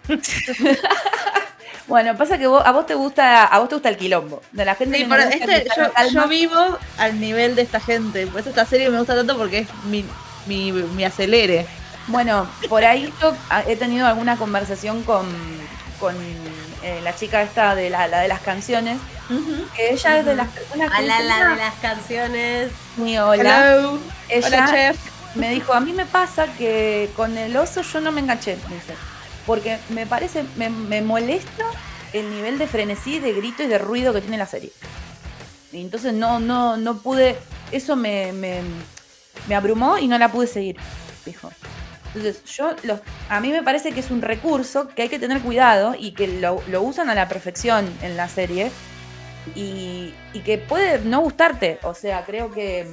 *laughs* bueno, pasa que a vos te gusta, a vos te gusta el quilombo. De la gente este, yo, vivo al nivel de esta gente. Por eso esta serie me gusta tanto porque es mi, mi, acelere. Bueno, por ahí yo he tenido alguna conversación con, con eh, la chica esta de la, de las canciones. que ella es de las personas que. la, la de las canciones. Mi hola. Ella, chef. me dijo, a mí me pasa que con el oso yo no me enganché, dice, porque me parece, me, me molesta el nivel de frenesí, de grito y de ruido que tiene la serie. Y entonces no, no, no pude, eso me, me, me abrumó y no la pude seguir, dijo. Entonces, yo a mí me parece que es un recurso que hay que tener cuidado y que lo, usan a la perfección en la serie y, que puede no gustarte. O sea, creo que,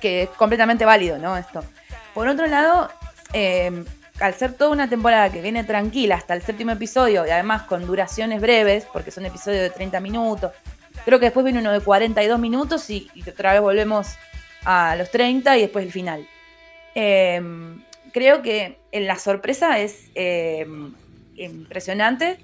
que es completamente válido, ¿no? Esto. Por otro lado, eh, al ser toda una temporada que viene tranquila hasta el séptimo episodio y además con duraciones breves, porque son episodios de 30 minutos, creo que después viene uno de 42 minutos y, otra vez volvemos a los 30 y después el final. Eh, creo que la sorpresa es eh, impresionante.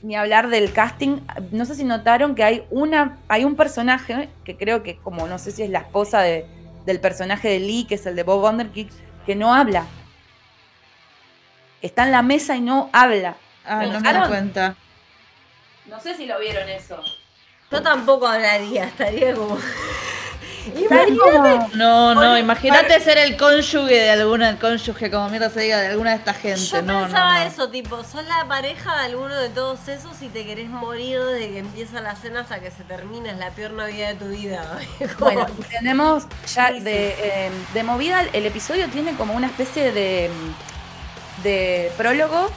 Ni hablar del casting. No sé si notaron que hay una. Hay un personaje que creo que, como no sé si es la esposa de, del personaje de Lee, que es el de Bob Wonderkick, que no habla. Está en la mesa y no habla. Ah, no me das cuenta. No sé si lo vieron eso. Yo tampoco hablaría, estaría como. Imagínate. No, no, imagínate ser el cónyuge de alguna, el cónyuge, como mierda se diga, de alguna de esta gente. Yo no, pensaba no, no. eso, tipo, sos la pareja de alguno de todos esos y te querés morir desde que empieza la cena hasta que se termina. Es la peor Navidad de tu vida. *laughs* Bueno, tenemos ya de, eh, de movida, el episodio tiene como una especie de, de prólogo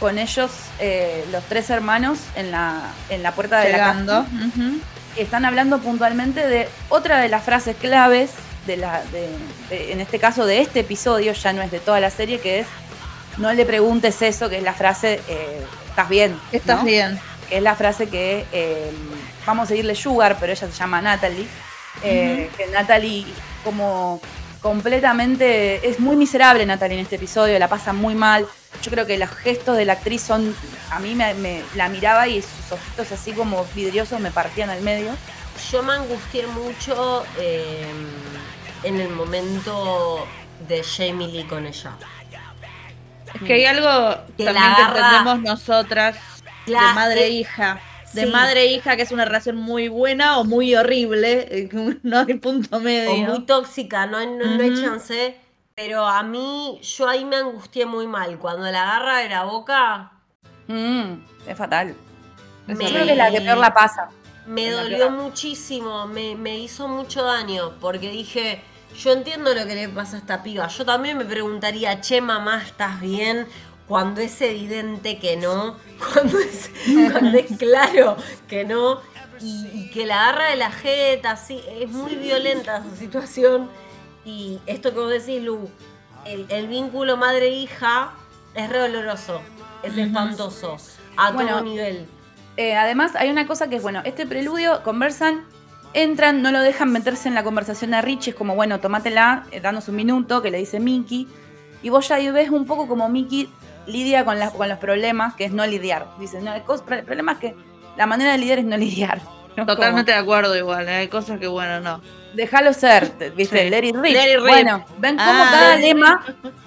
con ellos, eh, los tres hermanos, en la, en la puerta de Llegando. la casa. Están hablando puntualmente de otra de las frases claves, de la, de- de- en este caso de este episodio, ya no es de toda la serie, que es no le preguntes eso, que es la frase, eh, estás bien. Estás ¿no? bien. que es la frase que eh, vamos a seguirle Sugar, pero ella se llama Natalie. eh, Que Natalie, como completamente. Es muy miserable Natalie en este episodio, la pasa muy mal. Yo creo que los gestos de la actriz son. A mí me, me- la miraba y sus ojitos así como vidriosos me partían al medio. Yo me angustié mucho eh, en el momento de Jamie Lee con ella. Es que hay algo Que también la que entendemos nosotras La- de madre e hija. De sí. madre e hija, que es una relación muy buena o muy horrible. eh, *laughs* No hay punto medio. O muy tóxica, no hay, no, no hay chance. Pero a mí, yo ahí me angustié muy mal. Cuando la agarra de la boca, Mm, es fatal. Me- Yo creo que es la que peor la pasa. me dolió muchísimo, me, me hizo mucho daño. Porque dije, yo entiendo lo que le pasa a esta piba. Yo también me preguntaría, che, mamá, ¿estás bien? Cuando es evidente que no. *laughs* Cuando es, cuando es claro que no. Y, y que la agarra de la jeta, así. Es muy violenta su situación. Y esto que vos decís, Lu, el, el vínculo madre-hija es re doloroso. Es espantoso. A Bueno, todo nivel. Eh, además, hay una cosa que es, bueno, este preludio, conversan, entran, no lo dejan meterse en la conversación a Richie, es como, bueno, tomátela, eh, danos un minuto, que le dice Mickey. Y vos ya ahí ves un poco como Mickey lidia con, las- con los problemas, que es no lidiar. Dice, no, cos- el problema es que la manera de lidiar es no lidiar. ¿no? Totalmente de acuerdo igual. eh, Hay cosas que, bueno, no. Déjalo ser, te- ¿viste? Sí. Let it rip. Let it rip. Bueno, ven cómo Ah. cada lema,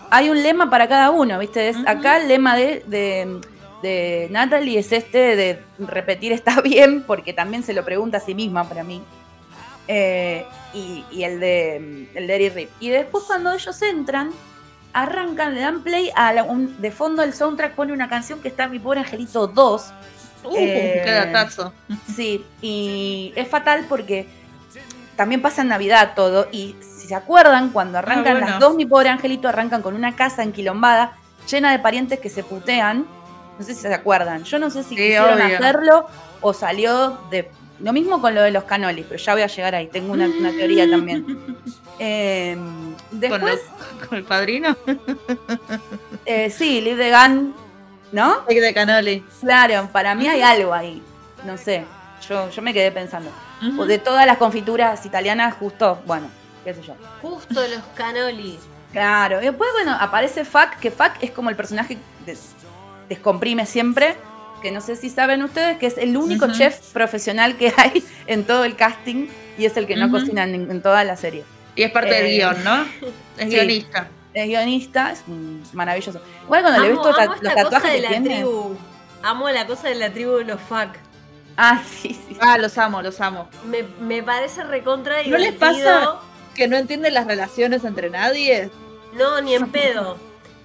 hay un lema para cada uno, ¿viste? Es. Acá el lema de, de, de Natalie es este de repetir está bien, porque también se lo pregunta a sí misma para mí. Eh, y, y el de el de Eddie Rip. Y después cuando ellos entran, arrancan, le dan play a la- un- de fondo el soundtrack pone una canción que está Mi Pobre Angelito 2. Uh, Eh, qué datazo. Sí, y es fatal porque también pasa en Navidad todo. Y si se acuerdan, cuando arrancan bueno. las dos, mi pobre angelito, arrancan con una casa enquilombada, llena de parientes que se putean. No sé si se acuerdan. Yo no sé si Sí, quisieron obvio. hacerlo o salió de. Lo mismo con lo de los canolis, pero ya voy a llegar ahí. Tengo una, una teoría también. *laughs* Eh, ¿Con, después, los- con el padrino. *laughs* eh, sí, Live the Gun, ¿no? De Canoli. Claro, para mí hay algo ahí. No sé. Yo, yo me quedé pensando. O de todas las confituras italianas, justo, bueno, qué sé yo. Justo los canolis. Claro, y después, bueno, aparece Fuck, que Fuck es como el personaje que descomprime siempre, que no sé si saben ustedes, que es el único chef profesional que hay en todo el casting y es el que no cocina en, en toda la serie. Y es parte del Eh, guion, ¿no? Es sí. guionista. Es guionista, es maravilloso. Igual cuando le ves Amo, los, amo tatuajes de que la tiene. tribu. Amo la cosa de la tribu de los fuck. Ah, sí, sí. sí. Ah, los amo, los amo. Me, me parece recontra ¿No les pasa que no entiende las relaciones entre nadie. No, ni en pedo.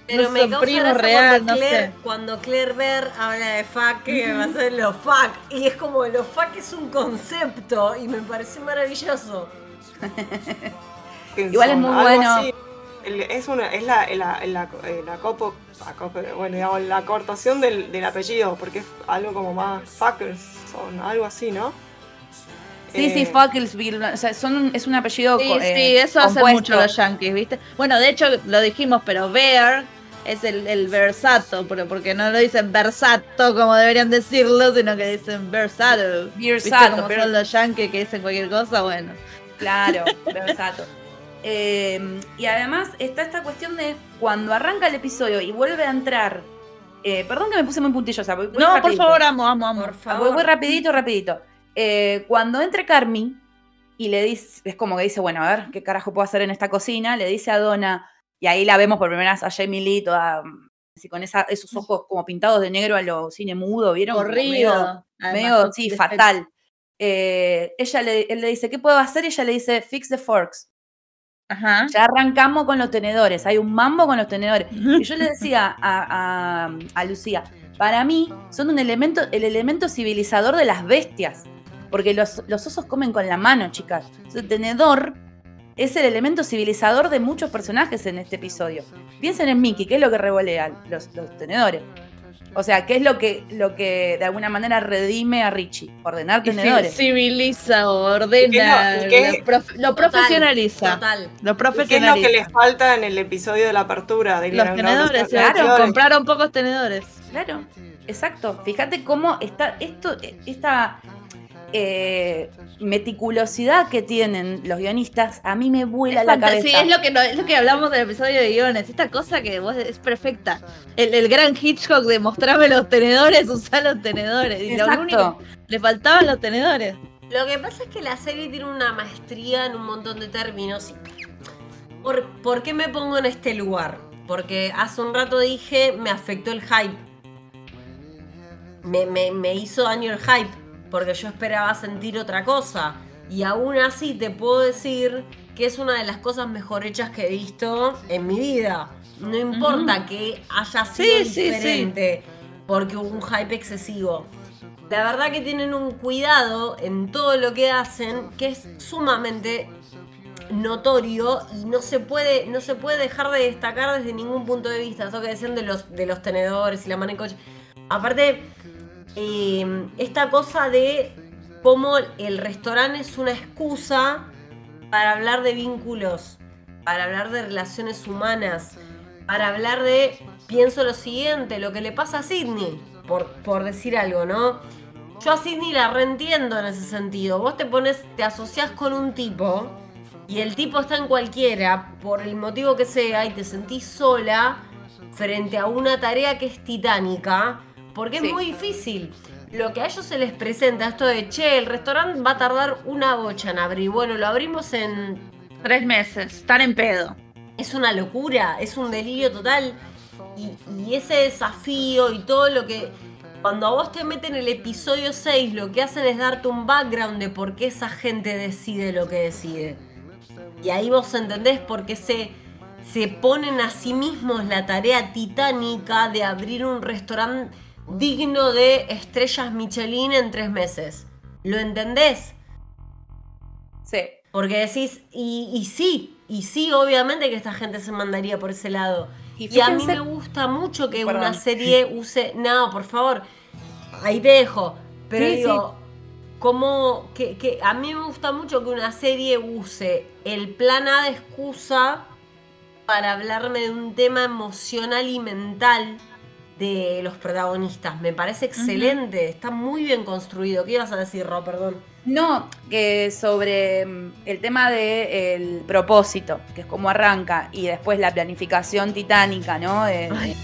Pero me causa real, cuando, Claire, cuando Claire Ver habla de fuck, que va a ser los fuck. Y es como, los fuck es un concepto y me parece maravilloso. *laughs* Igual es muy bueno. Es, una, es la, la, la, la copo, bueno, digamos, la acortación del, del, apellido, porque es algo como más fuckers, son algo así, ¿no? Sí, sí, eh, Fuckelsville, o sea, son, es un apellido Sí, eh, sí, eso hace mucho los yankees, ¿viste? Bueno, de hecho, lo dijimos, pero Bear es el, el versato, porque no lo dicen versato como deberían decirlo, sino que dicen versato. Versato. Como son los yankees que dicen cualquier cosa, bueno. Claro, versato. Eh, y además está esta cuestión de cuando arranca el episodio y vuelve a entrar. Eh, perdón que me puse muy puntillosa. no, por favor, amo, amo, amo. Por favor. Voy, rapidito, rapidito. Eh, cuando entre Carmi y le dice, es como que dice, bueno, a ver, ¿qué carajo puedo hacer en esta cocina? Le dice a Donna, y ahí la vemos por primera vez a Jamie Lee toda así con esos ojos como pintados de negro a lo cine mudo, ¿vieron? Corrido. Medio, sí, fatal. Eh, ella le, él le dice, ¿qué puedo hacer? Y ella le dice, fix the forks. Ajá. Ya arrancamos con los tenedores, hay un mambo con los tenedores. Y yo le decía *laughs* a, a, Lucía, para mí son un elemento, el elemento civilizador de las bestias. Porque los, los osos comen con la mano, chicas. El tenedor es el elemento civilizador de muchos personajes en este episodio. Piensen en Mickey, ¿qué es lo que revolean? Los, los tenedores. O sea, ¿qué es lo que, lo que de alguna manera redime a Richie? Ordenar tenedores. Civiliza, ordena, lo, profesionaliza. Total. Lo profesionaliza. ¿Qué es lo que les falta en el episodio de la apertura? De los tenedores, claro. Compraron pocos tenedores. Claro, exacto. Fíjate cómo está esto, esta eh, meticulosidad que tienen los guionistas, a mí me vuela la cabeza. Sí, es lo, que, es lo que hablamos del episodio de guiones. Esta cosa que vos es perfecta. El, gran Hitchcock de mostrarme los tenedores, usar los tenedores. Y lo único, le faltaban los tenedores. Lo que pasa es que la serie tiene una maestría en un montón de términos. ¿Por, ¿Por qué me pongo en este lugar? Porque hace un rato dije, me afectó el hype. Me, me, me hizo daño el hype porque yo esperaba sentir otra cosa. Y aún así te puedo decir que es una de las cosas mejor hechas que he visto en mi vida. No importa que haya sido diferente, porque hubo un hype excesivo. La verdad que tienen un cuidado en todo lo que hacen que es sumamente notorio y no se puede, no se puede dejar de destacar desde ningún punto de vista. Eso que decían de los, de los tenedores y la mano en coche. Aparte, Em, esta cosa de cómo el restaurante es una excusa para hablar de vínculos, para hablar de relaciones humanas, para hablar de, pienso lo siguiente, lo que le pasa a Sidney, por, por decir algo, ¿no? Yo a Sidney la reentiendo en ese sentido. Vos te pones, te asociás con un tipo y el tipo está en cualquiera, por el motivo que sea, y te sentís sola frente a una tarea que es titánica porque es muy difícil. Lo que a ellos se les presenta, esto de, che, el restaurante va a tardar una bocha en abrir. Bueno, lo abrimos en... Tres meses, están en pedo. Es una locura, es un delirio total. Y, ese desafío y todo lo que... Cuando a vos te meten en el episodio 6, lo que hacen es darte un background de por qué esa gente decide lo que decide. Y ahí vos entendés por qué se, se ponen a sí mismos la tarea titánica de abrir un restaurante digno de estrellas Michelin en tres meses. ¿Lo entendés? Sí. Porque decís, y, sí, y sí, obviamente que esta gente se mandaría por ese lado. Y, a mí me gusta mucho que una serie *laughs* use. No, por favor, ahí te dejo. Pero digo, como que, que, a mí me gusta mucho que una serie use el plan A de excusa para hablarme de un tema emocional y mental de los protagonistas. Me parece excelente, está muy bien construido. ¿Qué ibas a decir, Ro? Perdón. No, que sobre mm, el tema del propósito, que es como arranca, y después la planificación titánica, ¿no? De,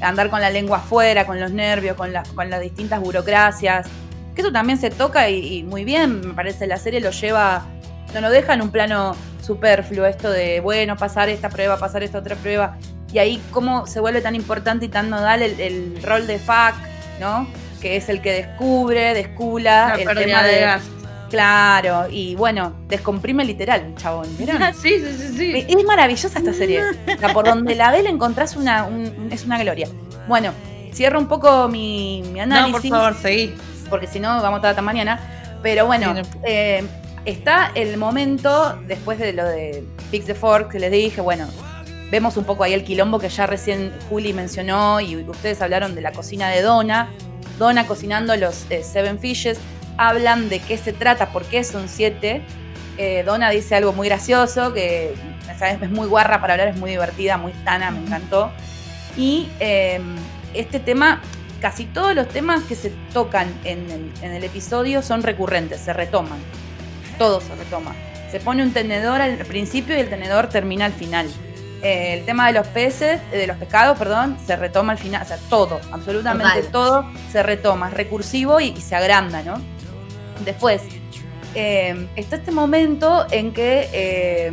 andar con la lengua afuera, con los nervios, con, con las distintas burocracias. Que eso también se toca y, y, muy bien, me parece, la serie lo lleva, no lo deja en un plano superfluo, esto de, bueno, pasar esta prueba, pasar esta otra prueba y ahí cómo se vuelve tan importante y tan nodal el, rol de FAC, ¿no? Que es el que descubre, descula el tema de, gas. Claro, y bueno, descomprime literal, chabón. ¿vieron? *laughs* sí, sí, sí, sí. Es maravillosa esta serie. O sea, por donde la ve le encontrás una, un- es una gloria. Bueno, cierro un poco mi, mi No, análisis. por favor, seguí. porque si no vamos a estar mañana. Pero bueno, Sí, no. eh, está el momento, después de lo de Fix the Fork, que les dije, bueno, vemos un poco ahí el quilombo que ya recién Juli mencionó y ustedes hablaron de la cocina de Donna. Donna cocinando los eh, Seven Fishes. Hablan de qué se trata, por qué son siete. Eh, Donna dice algo muy gracioso, que ¿sabes? es muy guarra para hablar, es muy divertida, muy tana, me encantó. Y eh, este tema, casi todos los temas que se tocan en el episodio son recurrentes, se retoman. Todo se retoma. Se pone un tenedor al principio y el tenedor termina al final. Eh, el tema de los peces, eh, de los pescados, perdón, se retoma al final. O sea, todo, absolutamente Total. todo se retoma. Es recursivo y, y se agranda, ¿no? Después, eh, está este momento en que, eh,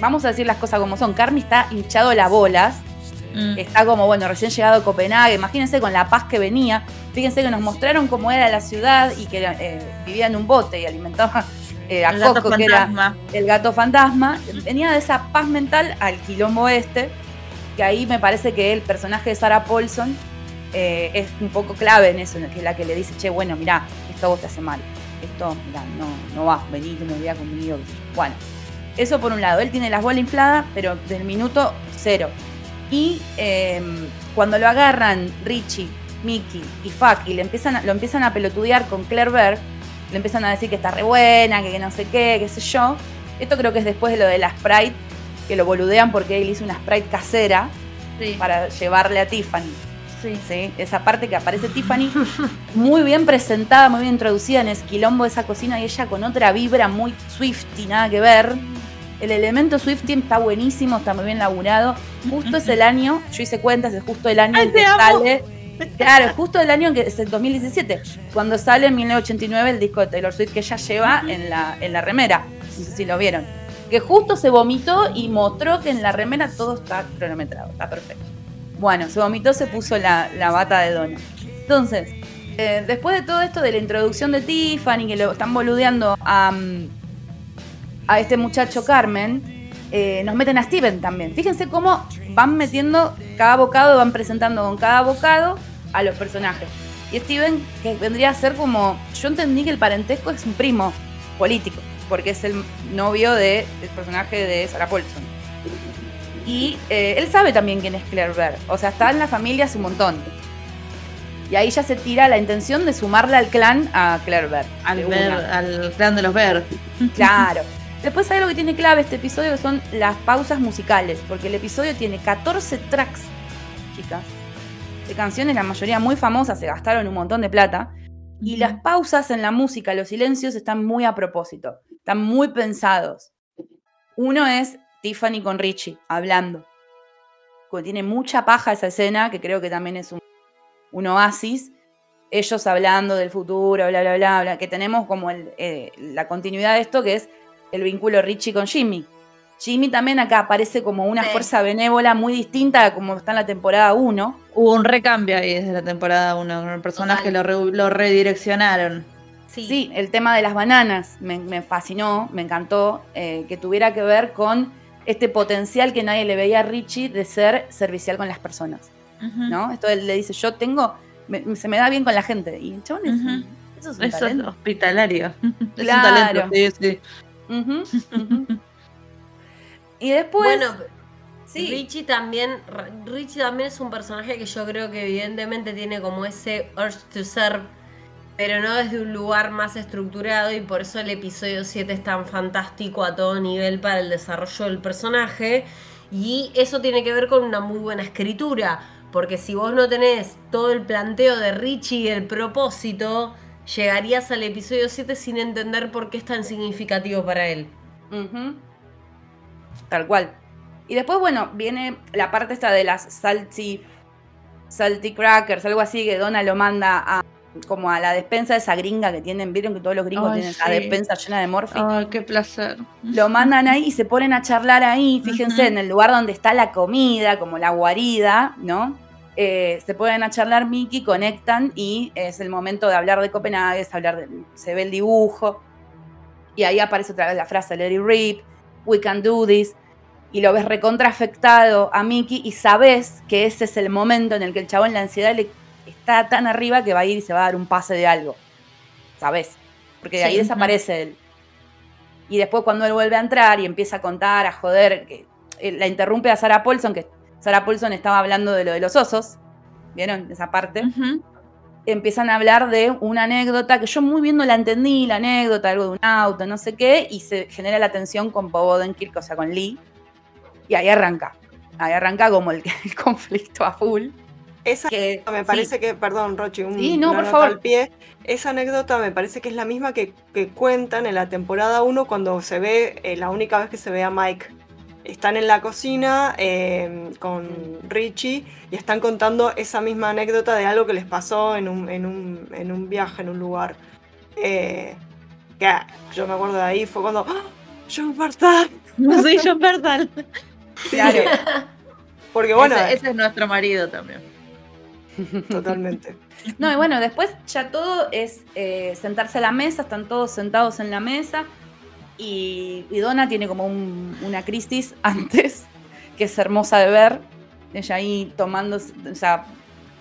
vamos a decir las cosas como son, Carmi está hinchado las bolas, Mm. está como, bueno, recién llegado a Copenhague, imagínense con la paz que venía, fíjense que nos mostraron cómo era la ciudad y que eh, vivía en un bote y alimentaba eh, a El gato Coco, que era fantasma. el gato fantasma, venía de esa paz mental al quilombo este, que ahí me parece que el personaje de Sarah Paulson eh, es un poco clave en eso, que es la que le dice, che, bueno, mirá, esto a vos te hace mal, esto, mirá, no, no va, vení, me olvidás conmigo. Bueno, eso por un lado, él tiene las bolas infladas, pero del minuto cero. Y eh, cuando lo agarran Richie, Mickey y Fuck y le empiezan lo empiezan a pelotudear con Claire Berg, le empiezan a decir que está re buena, que, que no sé qué, qué sé yo. Esto creo que es después de lo de la Sprite, que lo boludean porque él hizo una Sprite casera Sí, para llevarle a Tiffany. sí. ¿sí? Esa parte que aparece Tiffany, muy bien presentada, muy bien introducida en ese quilombo de esa cocina y ella con otra vibra muy Swifty, nada que ver. El elemento Swifty está buenísimo, está muy bien laburado. Justo *laughs* es el año, yo hice cuentas, es justo el año Ay, en que sale. *laughs* Claro, justo el año que es el 2017, cuando sale en 1989 el disco de Taylor Swift que ella lleva en la, en la remera. No sé si lo vieron. Que justo se vomitó y mostró que en la remera todo está cronometrado, está perfecto. Bueno, se vomitó, se puso la, la bata de Donna. Entonces, eh, después de todo esto de la introducción de Tiffany, que lo están boludeando a, mm, a este muchacho Carmen, eh, nos meten a Steven también. Fíjense cómo van metiendo cada bocado, van presentando con cada bocado a los personajes. Y Steven, que vendría a ser como. Yo entendí que el parentesco es un primo político, porque es el novio del personaje de Sarah Paulson. Y eh, él sabe también quién es Claire Berg. O sea, está en la familia hace un montón. Y ahí ya se tira la intención de sumarle al clan a Claire Berg. Al, de al clan de los ver. Claro. Después hay algo que tiene clave este episodio que son las pausas musicales, porque el episodio tiene 14 tracks, chicas, de canciones, la mayoría muy famosas, se gastaron un montón de plata, y las pausas en la música, los silencios están muy a propósito, están muy pensados. Uno es Tiffany con Richie, hablando. Porque tiene mucha paja esa escena, que creo que también es un, un oasis. Ellos hablando del futuro, bla, bla, bla, bla, que tenemos como el, eh, la continuidad de esto, que es el vínculo Richie con Jimmy. Jimmy también acá aparece como una Sí. fuerza benévola muy distinta a como está en la temporada 1. Hubo un recambio ahí desde la temporada 1. El personaje lo, re- lo redireccionaron. Sí. Sí, el tema de las bananas me, me fascinó, me encantó, eh, que tuviera que ver con este potencial que nadie le veía a Richie de ser servicial con las personas. ¿no? Esto él le dice, yo tengo, me- se me da bien con la gente. Y el chabón es eso es un Eso es talento. hospitalario. *laughs* Es un talento, sí, sí. Y después... Bueno, sí. Richie también, Richie también es un personaje que yo creo que evidentemente tiene como ese urge to serve, pero no desde un lugar más estructurado y por eso el episodio 7 es tan fantástico a todo nivel para el desarrollo del personaje y eso tiene que ver con una muy buena escritura, porque si vos no tenés todo el planteo de Richie y el propósito, llegarías al episodio 7 sin entender por qué es tan significativo para él. Tal cual. Y después, bueno, viene la parte esta de las salty, salty crackers, algo así, que Donna lo manda a como a la despensa de esa gringa que tienen, vieron que todos los gringos Ay, tienen la sí. despensa llena de morphine. Ay, qué placer. Lo mandan ahí y se ponen a charlar ahí, fíjense, en el lugar donde está la comida, como la guarida, ¿no? Eh, se ponen a charlar Mickey, conectan y es el momento de hablar de Copenhague, es hablar de, se ve el dibujo. Y ahí aparece otra vez la frase, it rip, we can do this. Y lo ves recontra afectado a Mickey y sabes que ese es el momento en el que el chabón la ansiedad le está tan arriba que va a ir y se va a dar un pase de algo. ¿Sabes? Porque de ahí desaparece él. Y después cuando él vuelve a entrar y empieza a contar, a joder, que eh, la interrumpe a Sarah Paulson, que Sarah Paulson estaba hablando de lo de los osos. ¿Vieron esa parte? Empiezan a hablar de una anécdota que yo muy bien no la entendí, la anécdota, algo de un auto, no sé qué, y se genera la tensión con Bob Odenkirk, o sea, con Lee. Y ahí arranca. Ahí arranca como el, *laughs* conflicto a full. Esa que, me parece que, perdón, Rochi, un sí, no, por favor. al pie. Esa anécdota me parece que es la misma que, cuentan en la temporada 1 cuando se ve, eh, la única vez que se ve a Mike están en la cocina em, con Richie y están contando esa misma anécdota de algo que les pasó en un, en un, en un viaje, en un lugar. Eh, que yo me acuerdo de ahí, fue cuando. ¡Oh, ¡John Bartal! No *laughs* soy John Bartal. Claro. Porque bueno. Ese, es nuestro marido también. Totalmente. No, y bueno, después ya todo es eh, sentarse a la mesa, están todos sentados en la mesa y, Donna tiene como una crisis *laughs* antes, que es hermosa de ver. Ella ahí tomando, o sea,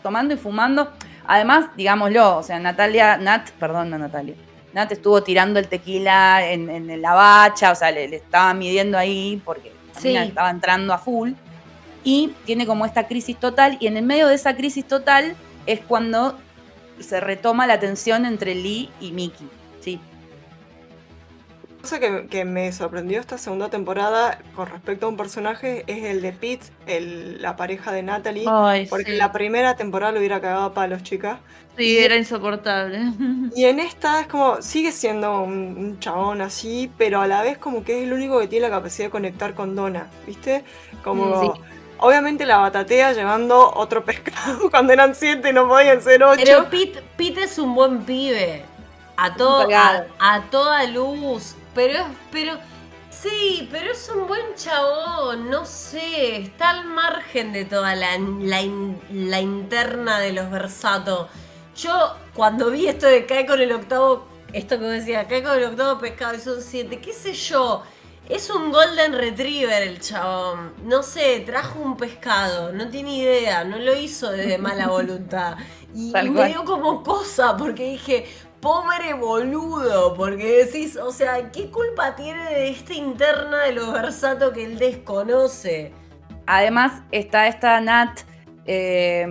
tomando y fumando. Además, digámoslo, o sea, Natalia, Nat, perdón, no Natalia. Nat estuvo tirando el tequila en, la bacha, o sea, le, estaba midiendo ahí porque estaba entrando a full. Y tiene como esta crisis total, y en el medio de esa crisis total es cuando se retoma la tensión entre Lee y Mickey. Sí, cosa que, me sorprendió esta segunda temporada con respecto a un personaje es el de Pete, la pareja de Natalie. porque en la primera temporada lo hubiera cagado a palos, chicas. Sí, era insoportable. Y en esta es como, sigue siendo un, chabón así, pero a la vez como que es el único que tiene la capacidad de conectar con Donna, ¿viste? Como... Obviamente la batatea llevando otro pescado *laughs* cuando eran siete y no podían ser ocho. Pero Pete, Pete es un buen pibe. A, todo, a, toda luz. Pero, pero, sí, pero es un buen chabón, no sé, está al margen de toda la, la, interna de los Versato. Yo, cuando vi esto de cae con el octavo, esto que decía, cae con el octavo pescado y son siete, qué sé yo. Es un Golden Retriever el chabón. No sé, trajo un pescado, no tiene idea, no lo hizo de mala voluntad. Y, *laughs* y me dio como cosa, porque dije, pobre boludo, porque decís, o sea, ¿qué culpa tiene de esta interna de los Versato que él desconoce? Además, está esta Nat, eh,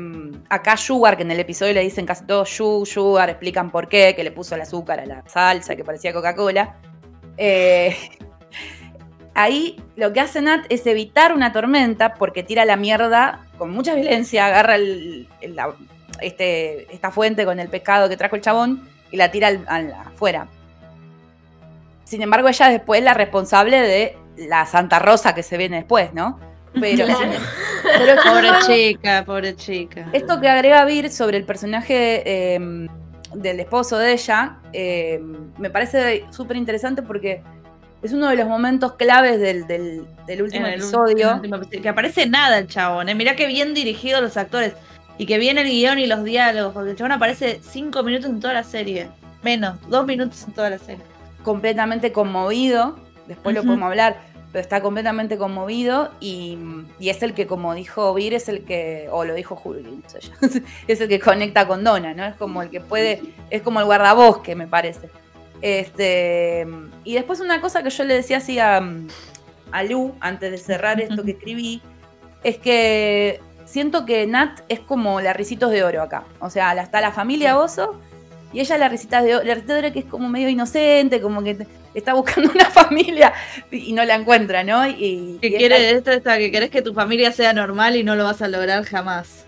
acá Sugar, que en el episodio le dicen casi todo Sugar, explican por qué, que le puso el azúcar a la salsa, que parecía Coca-Cola. Eh, ahí lo que hace Nat es evitar una tormenta porque tira la mierda con mucha violencia, agarra este, esta fuente con el pescado que trajo el chabón y la tira al, afuera. Sin embargo, ella después es la responsable de la Santa Rosa que se viene después, ¿no? Pero, *laughs* pobre chica, pobre chica. Esto que agrega Vir sobre el personaje em, del esposo de ella, em, me parece súper interesante porque es uno de los momentos claves del, último episodio. que aparece nada el chabón, ¿eh? mirá qué bien dirigidos los actores. Y que viene el guion y los diálogos, porque el chabón aparece cinco minutos en toda la serie. Menos, dos minutos en toda la serie. Completamente conmovido, después lo podemos hablar, pero está completamente conmovido y, es el que, como dijo Vir, es el que, o lo dijo Julio, *laughs* es el que conecta con Donna, ¿no? Es como el que puede, es como el guardabosque, me parece. Este, y después una cosa que yo le decía así a, a Lu, antes de cerrar esto que escribí, es que siento que Nat es como la Ricitos de Oro acá. O sea, está la familia Oso y ella la Ricitas de Oro, la Ricitos de Oro que es como medio inocente, como que está buscando *laughs* una familia y no la encuentra, ¿no? Y, que quiere esto está, que querés que tu familia sea normal y no lo vas a lograr jamás.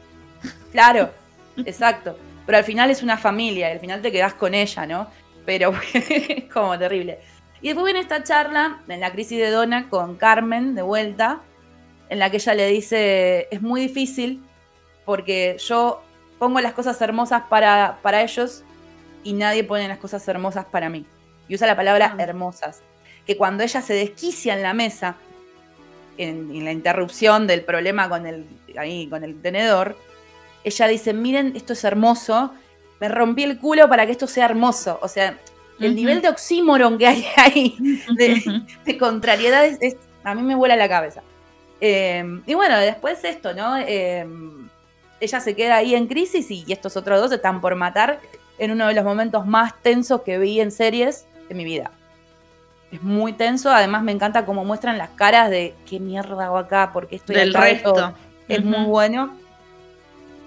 Claro, exacto. Pero al final es una familia y al final te quedás con ella, ¿no? Pero *laughs* es como terrible. Y después viene esta charla en la crisis de Donna con Carmen de vuelta en la que ella le dice, es muy difícil porque yo pongo las cosas hermosas para, para ellos y nadie pone las cosas hermosas para mí. Y usa la palabra ah. hermosas. Que cuando ella se desquicia en la mesa, en, la interrupción del problema con el, ahí, con el tenedor, ella dice, miren, esto es hermoso, me rompí el culo para que esto sea hermoso. O sea, el nivel de oxímoron que hay ahí, de, *laughs* contrariedades, a mí me vuela la cabeza. Em, y bueno, después esto, ¿no? Em, ella se queda ahí en crisis y, estos otros dos están por matar en uno de los momentos más tensos que vi en series de mi vida. Es muy tenso, además me encanta cómo muestran las caras de qué mierda hago acá, porque estoy Del resto. Es muy bueno.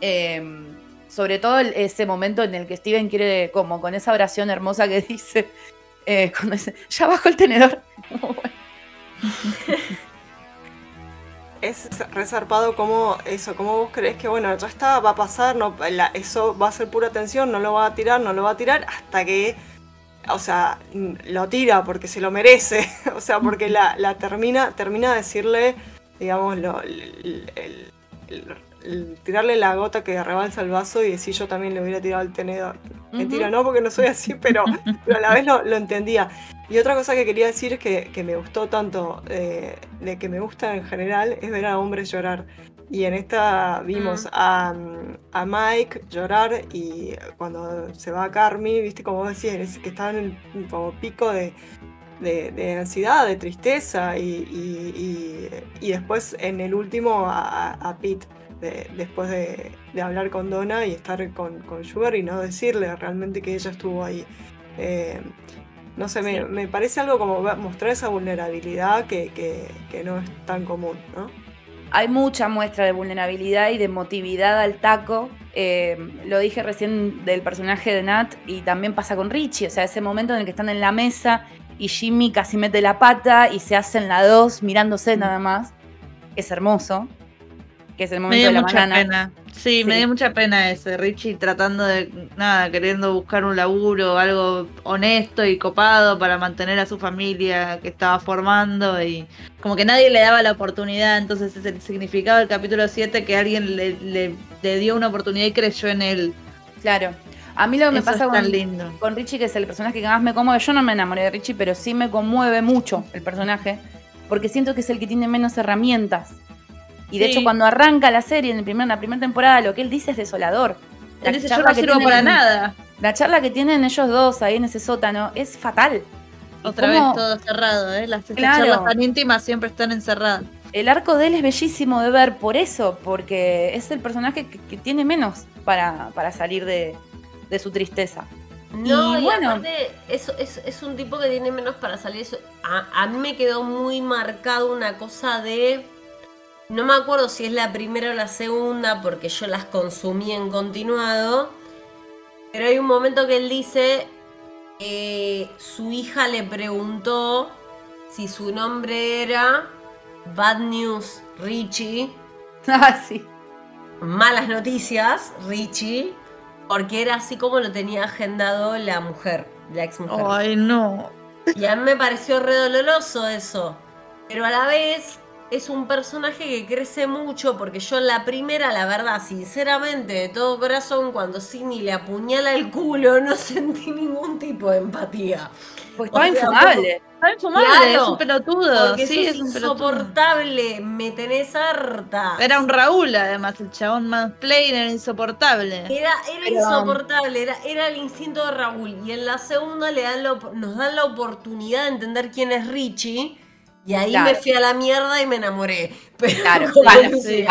Em, sobre todo ese momento en el que Steven quiere, como con esa oración hermosa que *laughs* dice, eh, cuando dice, ya bajo el tenedor. *laughs* es resarpado como eso, como vos crees que bueno, ya está, va a pasar, no, eso va a ser pura tensión, no lo va a tirar, no lo va a tirar, hasta que, o sea, lo tira porque se lo merece, *laughs* o sea, porque la, termina, termina de decirle, digamos, lo, el, tirarle la gota que rebalsa el vaso y decir yo también le hubiera tirado el tenedor. Mentira, no, porque no soy así, pero, *laughs* pero a la vez lo, entendía. Y otra cosa que quería decir es que, que me gustó tanto, eh, de que me gusta en general, es ver a hombres llorar. Y en esta vimos mm. a, a, Mike llorar y cuando se va a Carmi, viste como vos decías, que estaba en como pico de, de, ansiedad, de tristeza y, y, después en el último a, a Pete después de, hablar con Donna y estar con, con, Sugar y no decirle realmente que ella estuvo ahí. Eh, no sé, me, parece algo como mostrar esa vulnerabilidad que, no es tan común, ¿no? Hay mucha muestra de vulnerabilidad y de emotividad al taco. Eh, lo dije recién del personaje de Nat y también pasa con Richie, o sea, ese momento en el que están en la mesa y Jimmy casi mete la pata y se hacen la dos mirándose nada más. Es hermoso que es el momento de la mucha Pena. Sí, me dio mucha pena ese, Richie tratando de, nada, queriendo buscar un laburo, algo honesto y copado para mantener a su familia que estaba formando y como que nadie le daba la oportunidad, entonces es el significado del capítulo 7 que alguien le, dio una oportunidad y creyó en él. Claro. A mí lo que me pasa con, lindo. con Richie, que es el personaje que más me conmueve, yo no me enamoré de Richie, pero sí me conmueve mucho el personaje, porque siento que es el que tiene menos herramientas y de hecho, cuando arranca la serie en, el primer, la primera temporada, lo que él dice es desolador. La dice, yo no sirvo para nada. La charla que tienen ellos dos ahí en ese sótano es fatal. Otra vez todo cerrado, ¿eh? Las charlas tan íntimas siempre están encerradas. El arco de él es bellísimo de ver por eso, porque es el personaje que, tiene menos para, para salir de, su tristeza. No, y, bueno, es, es, un tipo que tiene menos para salir. Eso. a mí me quedó muy marcado una cosa de no me acuerdo si es la primera o la segunda, porque yo las consumí en continuado. Pero hay un momento que él dice que su hija le preguntó si su nombre era Bad News Richie. *laughs* Ah, sí. Malas noticias, Richie. Porque era así como lo tenía agendado la mujer, la ex mujer. Ay, no. Y a mí me pareció redoloroso eso. Pero a la vez es un personaje que crece mucho porque yo la primera, la verdad, sinceramente, de todo corazón, cuando Sidney le apuñala el culo, no *laughs* sentí ningún tipo de empatía. Pues estaba infumable. Estaba infumable, es un pelotudo. sí, es, insoportable, me tenés harta. Era un Raúl, además, el chabón más plain era insoportable. Era, era insoportable, era, era el instinto de Raúl. Y en la segunda le dan nos dan la oportunidad de entender quién es Richie y ahí me fui a la mierda y me enamoré. *laughs* Pero, claro, sí.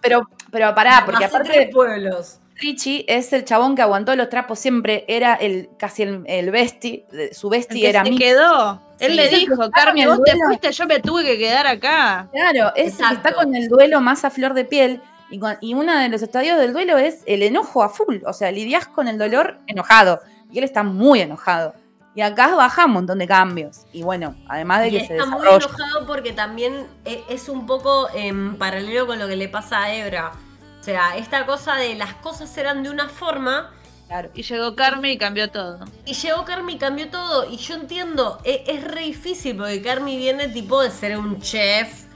pero, pero pará, porque aparte de pueblos. Richie es el chabón que aguantó los trapos siempre, era el casi el, el besti, su besti era se quedó. Él le dijo, Carmen, vos te fuiste, yo me tuve que quedar acá. Claro, es el que está con el duelo más a flor de piel. Y, y uno de los estadios del duelo es el enojo a full. O sea, lidias con el dolor enojado. Y él está muy enojado. Y acá baja un montón de cambios. Y bueno, además de que se Está muy enojado porque también e, es un poco en paralelo con lo que le pasa a Ebra. O sea, esta cosa de las cosas eran de una forma. Claro. Y llegó Carmi y cambió todo. Y llegó Carmi y cambió todo. Y yo entiendo, es, es re difícil porque Carmi viene tipo de ser un chef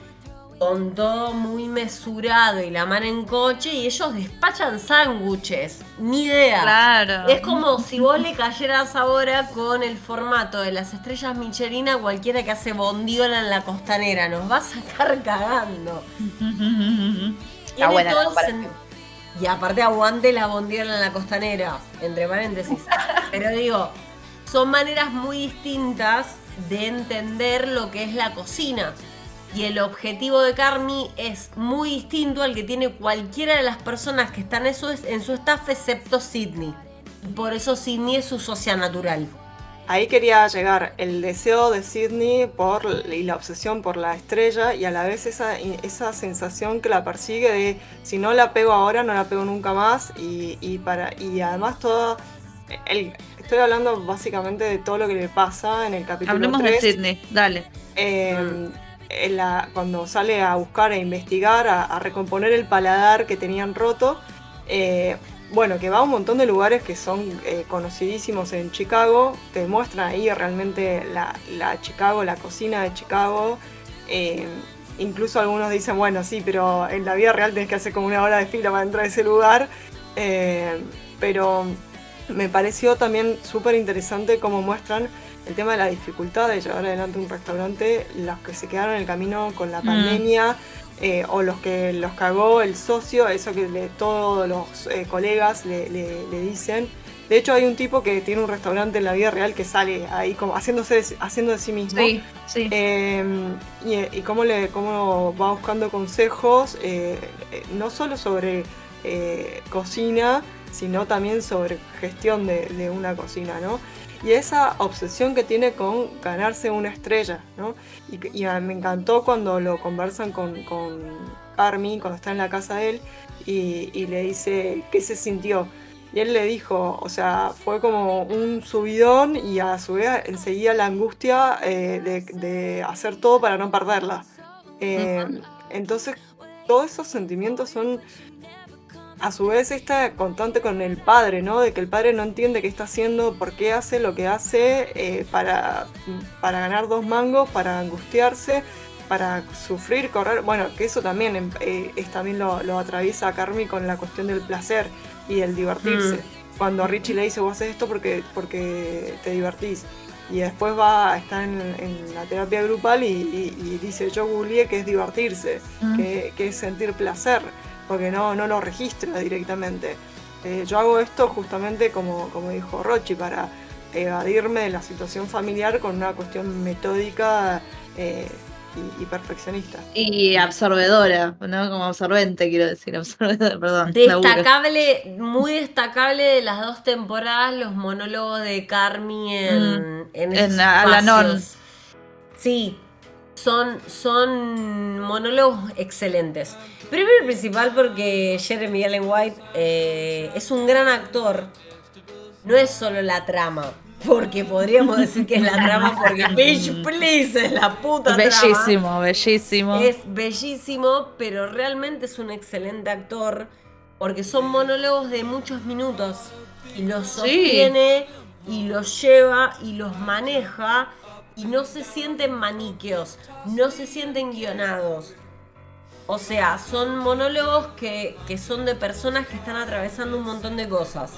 con todo muy mesurado y la mano en coche y ellos despachan sándwiches. Ni idea. Claro. Es como si vos le cayeras ahora con el formato de las estrellas Michelin a cualquiera que hace bondiola en la costanera. Nos va a sacar cagando. *laughs* Está buena y aparte aguante la bondiola en la costanera, entre paréntesis. *laughs* Pero digo, son maneras muy distintas de entender lo que es la cocina. Y el objetivo de Carmi es muy distinto al que tiene cualquiera de las personas que están en su, en su staff, excepto Sidney. Por eso Sidney es su socia natural. Ahí quería llegar el deseo de Sidney por, y la obsesión por la estrella y a la vez esa, esa sensación que la persigue de si no la pego ahora, no la pego nunca más. Y, para, y además todo... estoy hablando básicamente de todo lo que le pasa en el capítulo Hablemos de Sidney, dale. Cuando sale a buscar e investigar, a, recomponer el paladar que tenían roto, eh, bueno, que va a un montón de lugares que son eh, conocidísimos en Chicago, te muestran ahí realmente la, Chicago, la cocina de Chicago. Eh, incluso algunos dicen, bueno, sí, pero en la vida real tenés que hacer como una hora de fila para entrar a ese lugar. pero me pareció también súper interesante cómo muestran el tema de la dificultad de llevar adelante un restaurante, los que se quedaron en el camino con la mm. pandemia, eh, o los que los cagó el socio, eso que todos los eh, colegas le, dicen. De hecho, hay un tipo que tiene un restaurante en la vida real que sale ahí como haciéndose haciendo de sí mismo. Sí, sí. Em, y, cómo, le, cómo va buscando consejos, eh, no solo sobre cocina, sino también sobre gestión de, de una cocina, ¿no? Y esa obsesión que tiene con ganarse una estrella, ¿no? Y, me encantó cuando lo conversan con, con Carmi, cuando está en la casa de él, y, le dice qué se sintió. Y él le dijo, o sea, fue como un subidón y a su vez enseguida la angustia eh, de, hacer todo para no perderla. Eh, entonces, todos esos sentimientos son a su vez está constante con el padre, ¿no? De que el padre no entiende qué está haciendo, por qué hace lo que hace eh, para, para ganar dos mangos, para angustiarse, para sufrir, correr. Bueno, que eso también em, eh, es, también lo, atraviesa a Carmi con la cuestión del placer y el divertirse. Mm. Cuando Richie le dice, vos haces esto porque, porque te divertís. Y después va, a estar en la terapia grupal y, dice, yo googleé que es divertirse, mm. que, que es sentir placer porque no, no lo registra directamente. Eh, yo hago esto justamente como, como dijo Rochi, para evadirme de la situación familiar con una cuestión metódica eh, y, perfeccionista. Y absorbedora, ¿no? Como absorbente, quiero decir, absorbedora, perdón. Destacable, muy destacable de las dos temporadas, los monólogos de Carmi en, mm, en, en Alanon. Sí, son, son monólogos excelentes. Primero y principal porque Jeremy Allen White eh, es un gran actor. No es solo la trama. Porque podríamos decir que es la trama porque *laughs* Bitch Please es la puta Bellísimo, bellísimo. Es bellísimo, pero realmente es un excelente actor. Porque son monólogos de muchos minutos. Y los sostiene, y los lleva, y los maneja. Y no se sienten maniqueos, no se sienten guionados o sea, son monólogos que, son de personas que están atravesando un montón de cosas.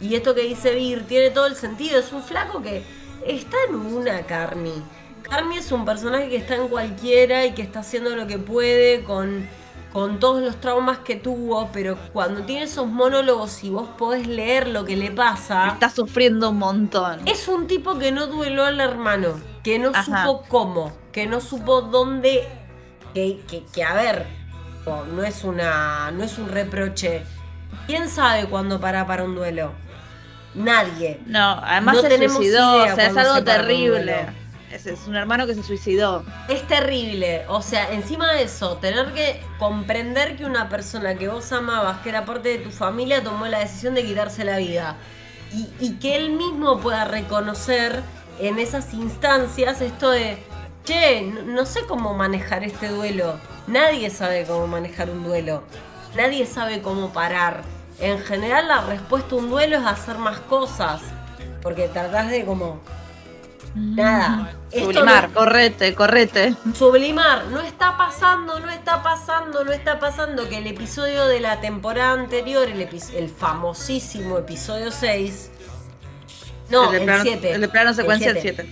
Y esto que dice Vir tiene todo el sentido. Es un flaco que está en una Carmi. Carmi es un personaje que está en cualquiera y que está haciendo lo que puede con, con todos los traumas que tuvo, pero cuando tiene esos monólogos y vos podés leer lo que le pasa. Está sufriendo un montón. Es un tipo que no dueló al hermano, que no supo cómo, que no supo dónde que, a ver, no es una. no es un reproche. ¿Quién sabe cuándo para para un duelo? Nadie. No, además se suicidó, o sea, es algo terrible. Es, es, un hermano que se suicidó. Es terrible. O sea, encima de eso, tener que comprender que una persona que vos amabas, que era parte de tu familia, tomó la decisión de quitarse la vida. Y, y que él mismo pueda reconocer en esas instancias esto de che, no sé cómo manejar este duelo. Nadie sabe cómo manejar un duelo. Nadie sabe cómo parar. En general la respuesta a un duelo es hacer más cosas. Porque tratás de como... Nada. Sublimar, correte, correte. Sublimar, no está pasando, no está pasando, no está pasando que el episodio de la temporada anterior, el, famosísimo episodio 6, no, el, 7. El de plano secuencia el 7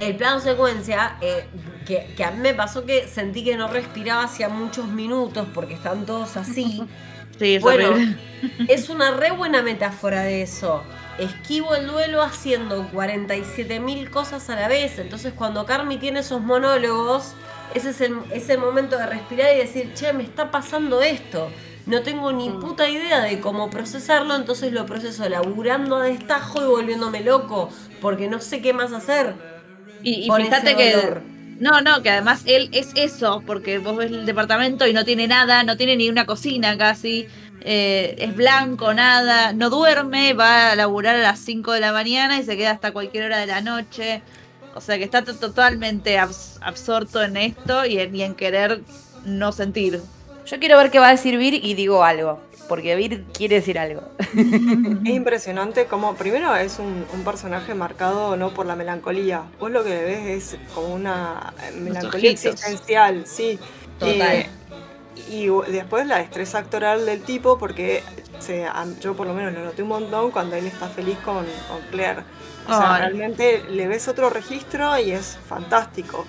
el plano secuencia, eh, que, a mí me pasó que sentí que no respiraba hacía muchos minutos porque están todos así. *laughs* Sí, bueno, *laughs* *laughs* es una re buena metáfora de eso. esquivo el duelo haciendo 47.000 cosas a la vez. Entonces cuando Carmi tiene esos monólogos, ese es el, ese momento de respirar y decir, che, me está pasando esto. No tengo ni Mm. puta idea de cómo procesarlo, entonces lo proceso laburando a destajo y volviéndome loco, porque no sé qué más hacer. Y, y fíjate que. No, no, que además él es eso, porque vos ves el departamento y no tiene nada, no tiene ni una cocina casi, eh, es blanco, nada, no duerme, va a laburar a las 5 de la mañana y se queda hasta cualquier hora de la noche. O sea que está to- totalmente abs- absorto en esto y en, y en querer no sentir. Yo quiero ver qué va a decir Vir y digo algo. Porque Vir quiere decir algo. Es impresionante como primero es un, un personaje marcado no por la melancolía. Vos lo que ves es como una eh, melancolía existencial, sí. Total. Eh, y después la destreza actoral del tipo, porque se, yo por lo menos lo noté un montón cuando él está feliz con, con Claire. O sea, Ay. realmente le ves otro registro y es fantástico.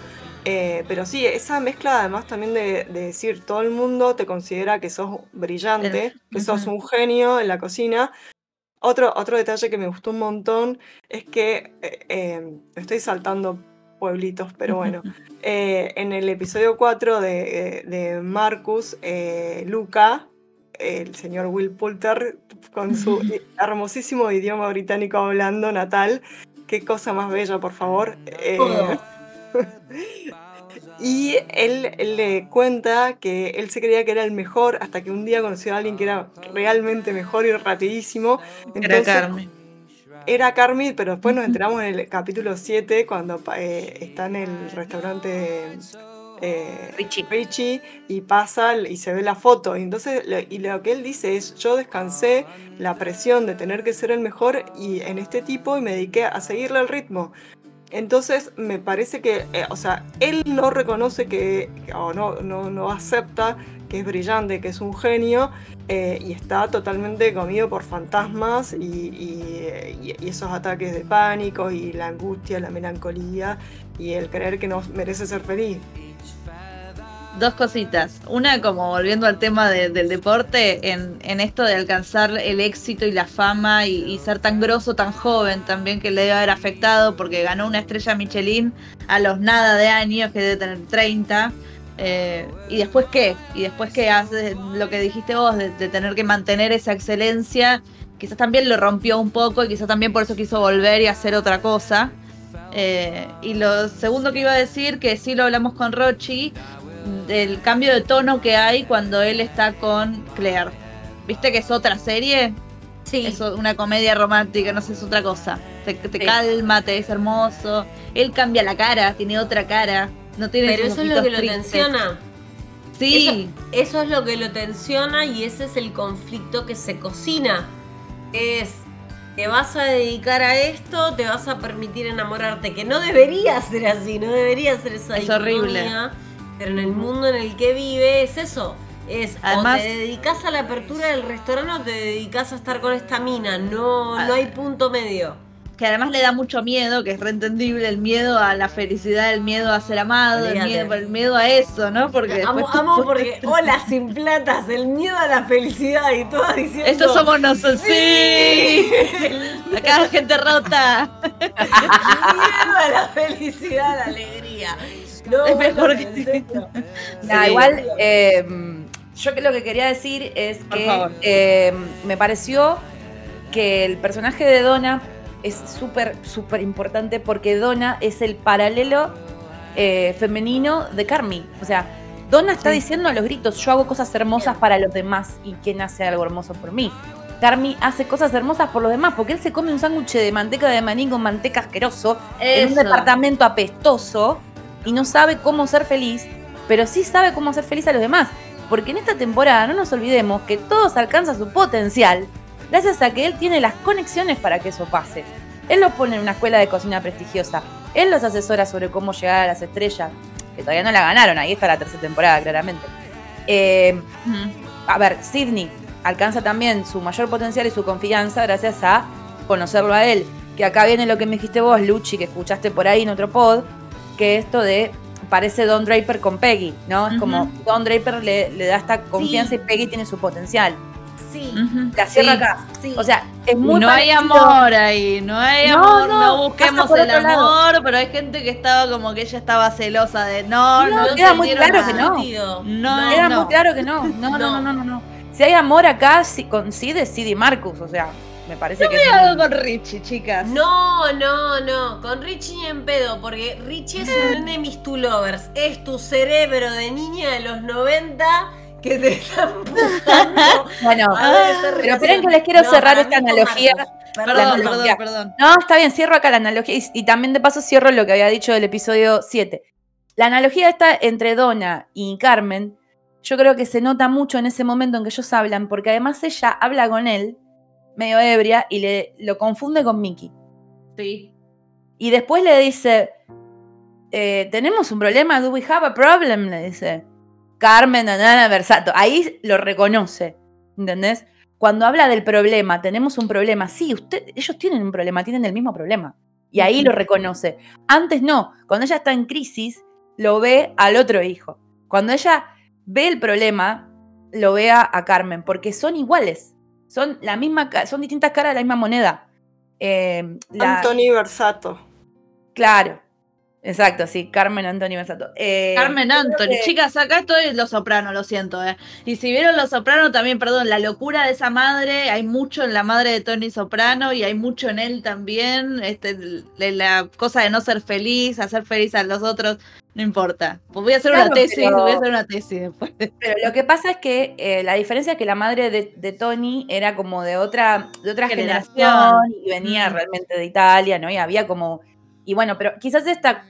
Eh, pero sí, esa mezcla además también de, de decir todo el mundo te considera que sos brillante, que sos un genio en la cocina. Otro, otro detalle que me gustó un montón es que eh, eh, estoy saltando pueblitos, pero bueno. Eh, en el episodio 4 de, de Marcus, Luca, el señor Will Poulter, con su *laughs* hermosísimo idioma británico hablando natal, qué cosa más bella, por favor. *laughs* y él, él le cuenta que él se creía que era el mejor hasta que un día conoció a alguien que era realmente mejor y rapidísimo. Era Entonces, Carmen. era Carmen, pero después nos enteramos en el capítulo 7 cuando eh, está en el restaurante eh, Richie. Richie y pasa y se ve la foto. Y entonces lo, y lo que él dice es, yo descansé la presión de tener que ser el mejor y en este tipo y me dediqué a seguirle el ritmo. Entonces me parece que, eh, o sea, él no reconoce que, o no, no, no acepta que es brillante, que es un genio, eh, y está totalmente comido por fantasmas y, y- y esos ataques de pánico y la angustia, la melancolía y el creer que no merece ser feliz. Dos cositas. Una, como volviendo al tema de- del deporte, en, en esto de alcanzar el éxito y la fama y, y ser tan grosso, tan joven también, que le debe haber afectado porque ganó una estrella Michelin a los nada de años, que debe tener 30. eh, ¿Y después qué? ¿Y después qué hace lo que dijiste vos, de, de tener que mantener esa excelencia? Quizás también lo rompió un poco y quizás también por eso quiso volver y hacer otra cosa. Eh, y lo segundo que iba a decir, que sí lo hablamos con Rochi, del cambio de tono que hay cuando él está con Claire. ¿Viste que es otra serie? Sí. Es una comedia romántica, no sé, es otra cosa. Te, te Sí. calma, te es hermoso. Él cambia la cara, tiene otra cara. No tiene Pero eso es lo que lo tensiona. Sí, Eso es lo que lo tensiona y ese es el conflicto que se cocina. Es, te vas a dedicar a esto, te vas a permitir enamorarte, que no debería ser así, no debería ser esa Es horrible. Pero en el mundo en el que vive es eso. Es Además- o te dedicas a la apertura del restaurante o te dedicas a estar con esta mina. No, Ah. no hay punto medio. que además le da mucho miedo, que es reentendible, el miedo a la felicidad, el miedo a ser amado, el miedo, el miedo a eso, ¿no? Porque Amo, amo porque, *laughs* hola, sin platas, el miedo a la felicidad y todas diciendo. Eso somos nosotros, sí. El *laughs* Acá la gente rota. miedo a la felicidad, la alegría. No, Es mejor bueno, que- en. Nah, Sí. igual, eh, yo que lo que quería decir es que eh, me pareció que el personaje de Donna es súper, súper importante porque Donna es el paralelo eh, femenino de Carmi. O sea, Donna está diciendo a los gritos, yo hago cosas hermosas para los demás y ¿quién hace algo hermoso por mí? Carmi hace cosas hermosas por los demás porque él se come un sándwich de manteca de maní con manteca asqueroso en un Eso. departamento apestoso y no sabe cómo ser feliz, pero sí sabe cómo hacer feliz a los demás. Porque en esta temporada no nos olvidemos que todos alcanzan su potencial gracias a que él tiene las conexiones para que eso pase. Él los pone en una escuela de cocina prestigiosa, él los asesora sobre cómo llegar a las estrellas, que todavía no la ganaron, ahí está la tercera temporada claramente. Eh, a ver, Sidney alcanza también su mayor potencial y su confianza gracias a conocerlo a él. Que acá viene lo que me dijiste vos, Luchi, que escuchaste por ahí en otro pod, que esto de parece Don Draper con Peggy, ¿no? Es como. Don Draper le, le da esta confianza Sí. y Peggy tiene su potencial. Sí. La cierro acá. Sí. O sea, es muy No hay amor ahí, no hay No, amor, no, no, busquemos el lado. amor, pero hay gente que estaba como que ella estaba celosa de no, no, No, queda muy claro que no. No, Queda no. muy claro que no. No, no, no, No. no, no. no. Si hay amor acá, sí, con Sid es Sid y Marcus. O sea, me parece que. es Algo con Richie, chicas. No, no, no. Con Richie ni en pedo, porque Richie es un enemies to lovers. Es tu cerebro de niña de los 90 que te está empujando. *laughs* Bueno, pero esperen que les quiero No, cerrar esta analogía. Perdón, perdón, perdón. No, está bien, cierro acá la analogía y, y también de paso cierro lo que había dicho del episodio 7. La analogía está entre Donna y Carmen. Yo creo que se nota mucho en ese momento en que ellos hablan, porque además ella habla con él, medio ebria, y le, lo confunde con Mickey. Sí. Y después le dice, eh, tenemos un problema, do we have a problem? Le dice. Carmen, Anana, Versato. Ahí lo reconoce, ¿entendés? Cuando habla del problema, tenemos un problema. Sí, usted, ellos tienen un problema, tienen el mismo problema. Y ahí lo reconoce. Antes no, cuando ella está en crisis, lo ve al otro hijo. Cuando ella ve el problema, lo ve a, a Carmen, porque son iguales. Son, la misma, ca- son distintas caras de la misma moneda. Eh, la- Anthony Versato. Claro. Exacto, sí, Carmen Antonio Versato. Eh, Carmen Anthony. que- Chicas, acá estoy Los Soprano, lo siento, eh. Y si vieron Los Soprano también, perdón, la locura de esa madre, hay mucho en la madre de Tony Soprano y hay mucho en él también. Este, de la cosa de no ser feliz, hacer feliz a los otros, no importa. Pues voy a hacer una tesis, pero- voy a hacer una tesis después. Pero lo que pasa es que eh, la diferencia es que la madre de, de Tony era como de otra, de otra Generación. generación y venía realmente de Italia, ¿no? Y había como. Y bueno, pero quizás esta,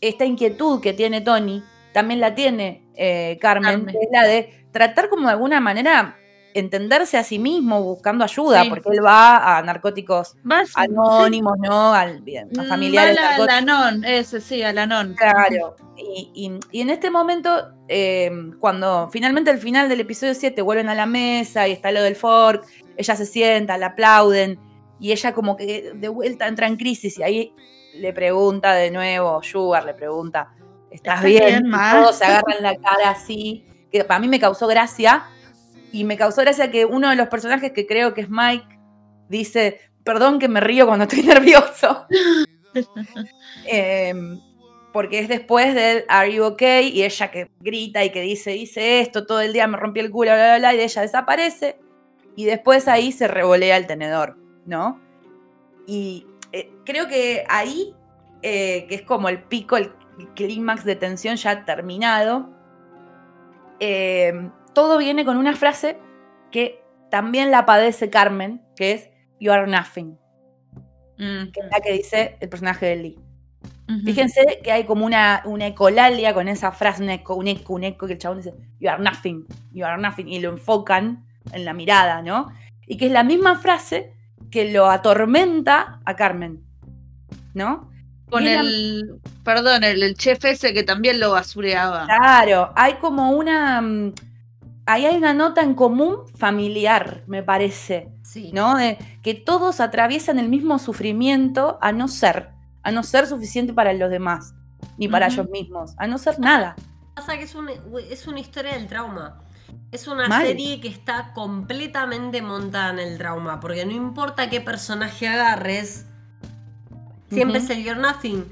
esta inquietud que tiene Tony también la tiene eh, Carmen, Carmen. es la de tratar como de alguna manera entenderse a sí mismo buscando ayuda, Sí. porque él va a narcóticos Vas, anónimos, ¿no? Al, a familiares Va la, non, ese sí, a la non. Claro. Y, y- y en este momento, eh, cuando finalmente al final del episodio 7 vuelven a la mesa y está lo del fork, ella se sienta, la aplauden y ella como que de vuelta entra en crisis y ahí le pregunta de nuevo, Sugar le pregunta, ¿estás ¿Estás bien? bien, todos se agarran la cara así, que para mí me causó gracia y me causó gracia que uno de los personajes que creo que es Mike dice, perdón que me río cuando estoy *laughs* nervioso. *laughs* Em, porque es después del Are you okay? Y ella que grita y que dice, hice esto, todo el día me rompí el culo, bla, bla, bla, y ella desaparece. Y después ahí se revolea el tenedor, ¿no? Y eh, creo que ahí, eh, que es como el pico, el clímax de tensión ya terminado, eh, todo viene con una frase que también la padece Carmen, que es You are nothing, Mm, que es la que dice el personaje de Lee. Fíjense que hay como una, una ecolalia con esa frase, un eco, un eco, un eco, que el chabón dice, you are nothing, you are nothing, y lo enfocan en la mirada, ¿no? Y que es la misma frase que lo atormenta a Carmen, ¿no? Con la- el, perdón, el, el chef ese que también lo basureaba. Claro, hay como una... Ahí hay una nota en común familiar, me parece, Sí. ¿no? De que todos atraviesan el mismo sufrimiento a no ser, a no ser suficiente para los demás, ni para ellos mismos, a no ser nada. Pasa que es, un- es una historia del trauma. Es una Mal. serie que está completamente montada en el trauma, porque no importa qué personaje agarres, siempre es el You're Nothing.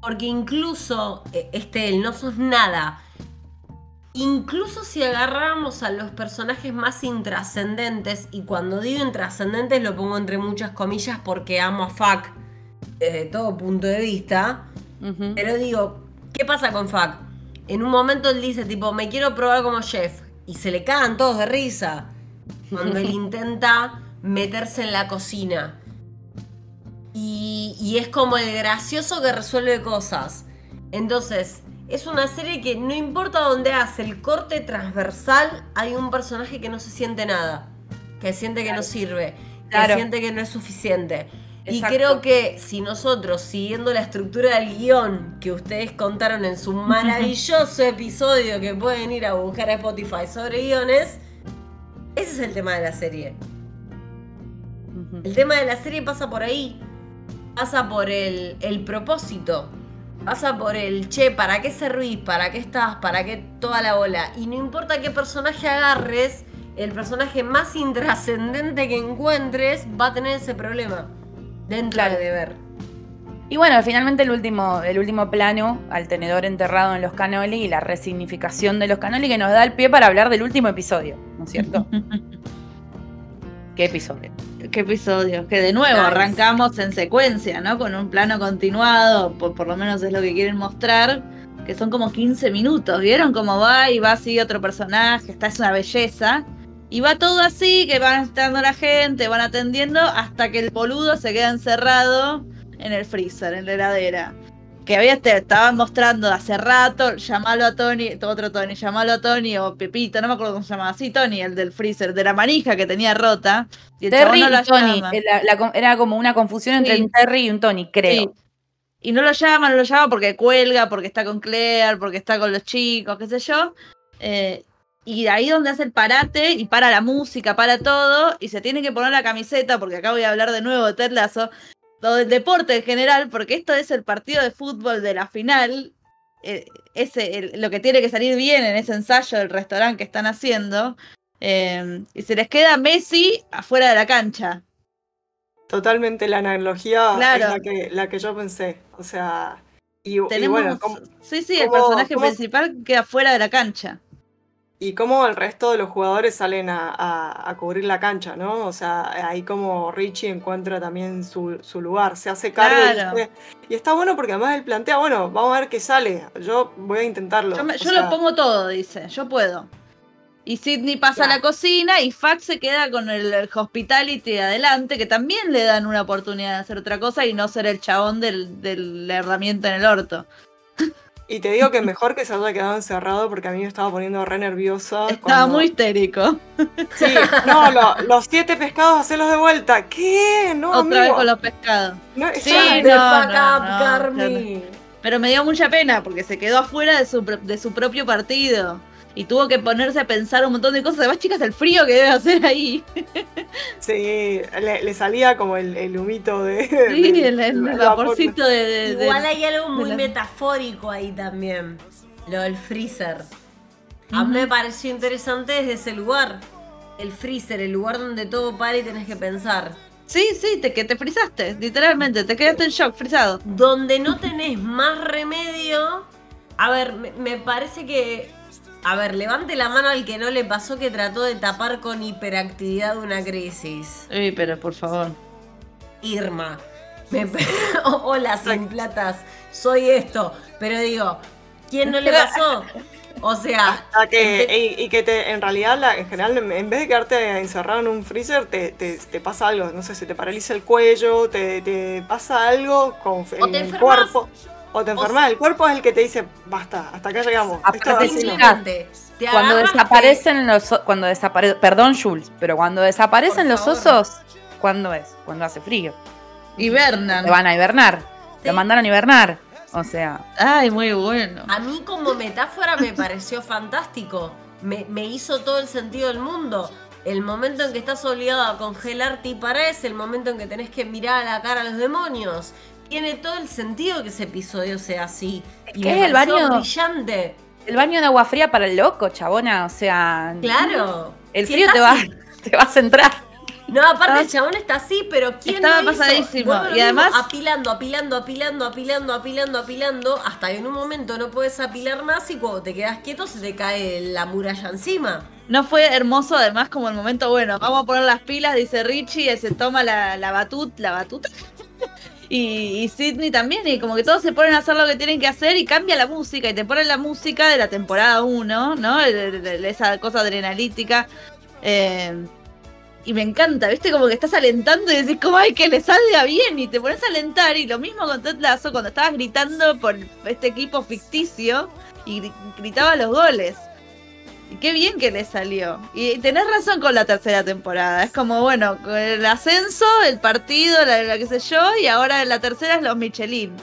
Porque incluso, eh, este, el no sos nada, incluso si agarramos a los personajes más intrascendentes, y cuando digo intrascendentes lo pongo entre muchas comillas porque amo a Fuck desde todo punto de vista, pero digo, ¿qué pasa con Fuck? En un momento él dice, tipo, me quiero probar como chef. Y se le cagan todos de risa. Cuando él *laughs* intenta meterse en la cocina. Y, y es como el gracioso que resuelve cosas. Entonces, es una serie que no importa dónde hace el corte transversal, hay un personaje que no se siente nada. Que siente que no sirve. Que Claro. siente que no es suficiente. Y creo que si nosotros, siguiendo la estructura del guion que ustedes contaron en su maravilloso *laughs* episodio que pueden ir a buscar a Spotify sobre guiones, ese es el tema de la serie. El tema de la serie pasa por ahí. Pasa por el, el propósito. Pasa por el, che, ¿para qué servís? ¿Para qué estás? ¿Para qué toda la bola? Y no importa qué personaje agarres, el personaje más intrascendente que encuentres va a tener ese problema dentro Claro. de deber. Y bueno, finalmente el último, el último plano al tenedor enterrado en los canoli y la resignificación de los canoli que nos da el pie para hablar del último episodio, ¿no es cierto? *laughs* ¿Qué episodio? Qué episodio. Que de nuevo Nice. arrancamos en secuencia, ¿no? Con un plano continuado, por, por lo menos es lo que quieren mostrar, que son como 15 minutos. ¿Vieron cómo va? Y va así otro personaje, está es una belleza. Y va todo así, que van entrando la gente, van atendiendo, hasta que el boludo se queda encerrado en el freezer, en la heladera. Que había te estaban mostrando hace rato, llamalo a Tony, otro Tony, llamalo a Tony o Pepito, no me acuerdo cómo se llamaba, sí, Tony, el del freezer, de la manija que tenía rota. Y el Terry no y la Tony. llama. eh, la- la con- era como una confusión entre un Terry y un Tony, creo. Sí. Y no lo llama, no lo llama porque cuelga, porque está con Claire, porque está con los chicos, qué sé yo. Eh, y ahí donde hace el parate y para la música, para todo, y se tiene que poner la camiseta, porque acá voy a hablar de nuevo de Ted Lasso, o del deporte en general, porque esto es el partido de fútbol de la final. eh, ese, el- lo que tiene que salir bien en ese ensayo del restaurante que están haciendo. eh, y se les queda Messi afuera de la cancha. Totalmente la analogía Claro. es la que, la que yo pensé. O sea, y, y Tenemos, bueno, ¿cómo- sí, sí, el personaje cómo- principal queda fuera de la cancha. Y cómo el resto de los jugadores salen a, a- a cubrir la cancha, ¿no? O sea, ahí como Richie encuentra también su, su lugar, se hace cargo y dice- y, está bueno porque además él plantea, bueno, vamos a ver qué sale, yo voy a intentarlo. Yo, me- O yo sea, lo pongo todo, dice, yo puedo. Y Sidney pasa a la cocina y Fax se queda con el, el hospitality adelante, que también le dan una oportunidad de hacer otra cosa y no ser el chabón del, de la herramienta en el orto. Y te digo que mejor que se haya quedado encerrado porque a mí me estaba poniendo re nerviosa. Estaba cuando- muy histérico. *laughs* Sí, no, lo- los siete pescados, hacerlos de vuelta. ¿Qué? No, Otra vez con los pescados. No, Sí, no, fuck no, up, no, Carmi. Pero me dio mucha pena porque se quedó afuera de su, de su propio partido. Y tuvo que ponerse a pensar un montón de cosas. Además, chicas, el frío que debe hacer ahí. Sí, le, le salía como el, el humito de. Sí, de- el, el vaporcito de, de- de- Igual hay algo muy la- metafórico ahí también. Lo del freezer. A mí me pareció interesante desde ese lugar. El freezer, el lugar donde todo para y tenés que pensar. Sí, sí, te, que te frizaste, literalmente, te quedaste en shock, frisado. Donde no tenés más remedio. A ver, me, me parece que. A ver, levante la mano al que no le pasó que trató de tapar con hiperactividad una crisis. Sí, pero por favor. Irma. Me- *laughs* Hola, sin platas. Soy esto. Pero digo, ¿quién no le pasó? O sea, Ah, que, y, y que te, en realidad, la- en general, en vez de quedarte encerrado en un freezer, te, te, te pasa algo. No sé, se te paraliza el cuello, te, te pasa algo con, O en te el enfermas. cuerpo. O te enfermas. El cuerpo es el que te dice, basta, hasta acá llegamos. Aparte, así no". sí, simplemente te Cuando desaparecen los cuando desapare perdón Jules, pero cuando desaparecen los osos, ¿cuándo es? Cuando hace frío. Hibernan. Te van a hibernar. Sí. Lo mandaron a hibernar. O sea, Ay, muy bueno. A mí como metáfora me pareció fantástico. Me, me hizo todo el sentido del mundo. El momento en que estás obligado a congelarte y parás, el momento en que tenés que mirar a la cara a los demonios. Tiene todo el sentido que ese episodio sea así. Y ¿Qué es el baño? brillante. el baño de agua fría para el loco, chabona. O sea, Claro. el Si frío te va, así. *laughs* te va a centrar. No, aparte el chabón está así, pero ¿quién Estaba lo hizo? pasadísimo. Y además- apilando, apilando, apilando, apilando, apilando, apilando, hasta que en un momento no puedes apilar más y cuando te quedas quieto se te cae la muralla encima. No fue hermoso, además, como el momento, bueno, vamos a poner las pilas, dice Richie, y se toma la, la batut, la batuta. Y, y Sidney también, y como que todos se ponen a hacer lo que tienen que hacer y cambia la música, y te ponen la música de la temporada 1, ¿no? El- el- esa cosa adrenalítica. eh, y me encanta, ¿viste? Como que estás alentando y decís, como ay, que le salga bien, y te pones a alentar, y lo mismo con Ted Lasso, cuando estabas gritando por este equipo ficticio, y gri- gritaba los goles. Qué bien que le salió. Y tenés razón con la tercera temporada. Es como, bueno, con el ascenso, el partido, la, la qué sé yo, y ahora la tercera es los Michelin.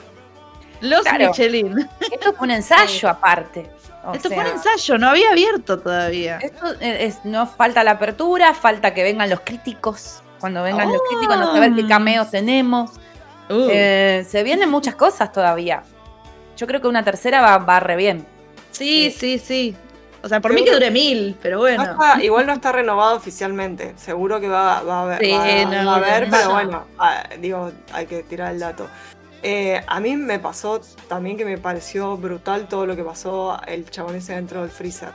Los Claro. Michelin. Esto fue un ensayo *laughs* aparte. O Esto sea, fue un ensayo, no había abierto todavía. Esto es, no falta la apertura, falta que vengan los críticos. Cuando vengan los críticos, no saber qué cameos tenemos. Uh, Eh, se vienen muchas cosas todavía. Yo creo que una tercera va, va re bien. sí, sí, sí. O sea, por mí que dure mil, pero bueno. igual no está renovado oficialmente. Seguro que va, a haber, va, a haber pero bueno, ah, digo, hay que tirar el dato. Eh, a mí me pasó también que me pareció brutal todo lo que pasó el chabón ese dentro del freezer.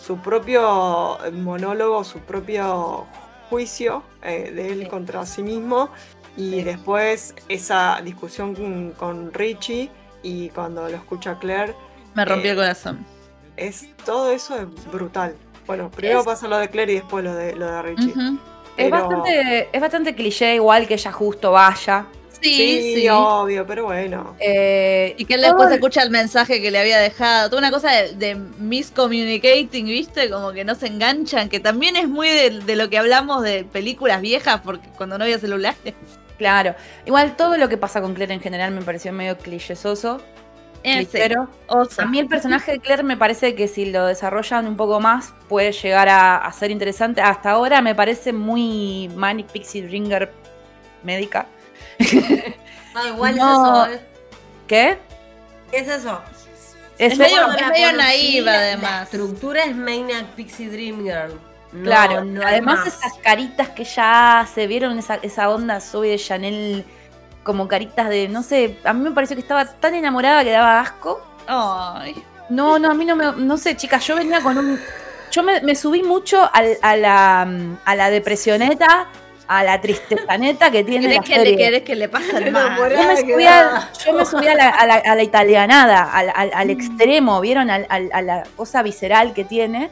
Su propio monólogo, su propio juicio eh, de él contra sí mismo y después esa discusión con, Richie y cuando lo escucha Claire. Me rompió el eh, corazón. Es, todo eso es brutal. Bueno, primero pasa lo de Claire y después lo de, lo de Richie. es, bastante, es bastante cliché igual que ella justo vaya Sí, sí, obvio, pero bueno. Eh, y que él después escucha el mensaje que le había dejado. Toda una cosa de, miscommunicating, ¿viste? Como que no se enganchan, que también es muy de, lo que hablamos de películas viejas, porque cuando no había celulares. Claro. Igual todo lo que pasa con Claire en general me pareció medio clichésoso. Pero a mí el personaje de Claire me parece que si lo desarrollan un poco más puede llegar a, a ser interesante. Hasta ahora me parece muy Manic Pixie Ringer médica. *laughs* Ah, igual es eso, ¿eh? ¿Qué? ¿Qué es eso? Es, medio, naiva, además. La estructura es Maniac Pixie Dream Girl. claro, además esas caritas que ya se vieron, esa, esa onda soy de Chanel, como caritas de, no sé, a mí me pareció que estaba tan enamorada que daba asco. Ay. No, no, a mí no me, no sé, chicas, yo venía con un, yo me, subí mucho a, la, a la depresioneta a la tristeza neta que tiene la que serie. Le, ¿Querés que le pase *laughs* el mal? Yo me subí, a, yo me subí a, la, a, la, a, la, italianada, al, al, mm. extremo, ¿vieron? a la cosa visceral que tiene.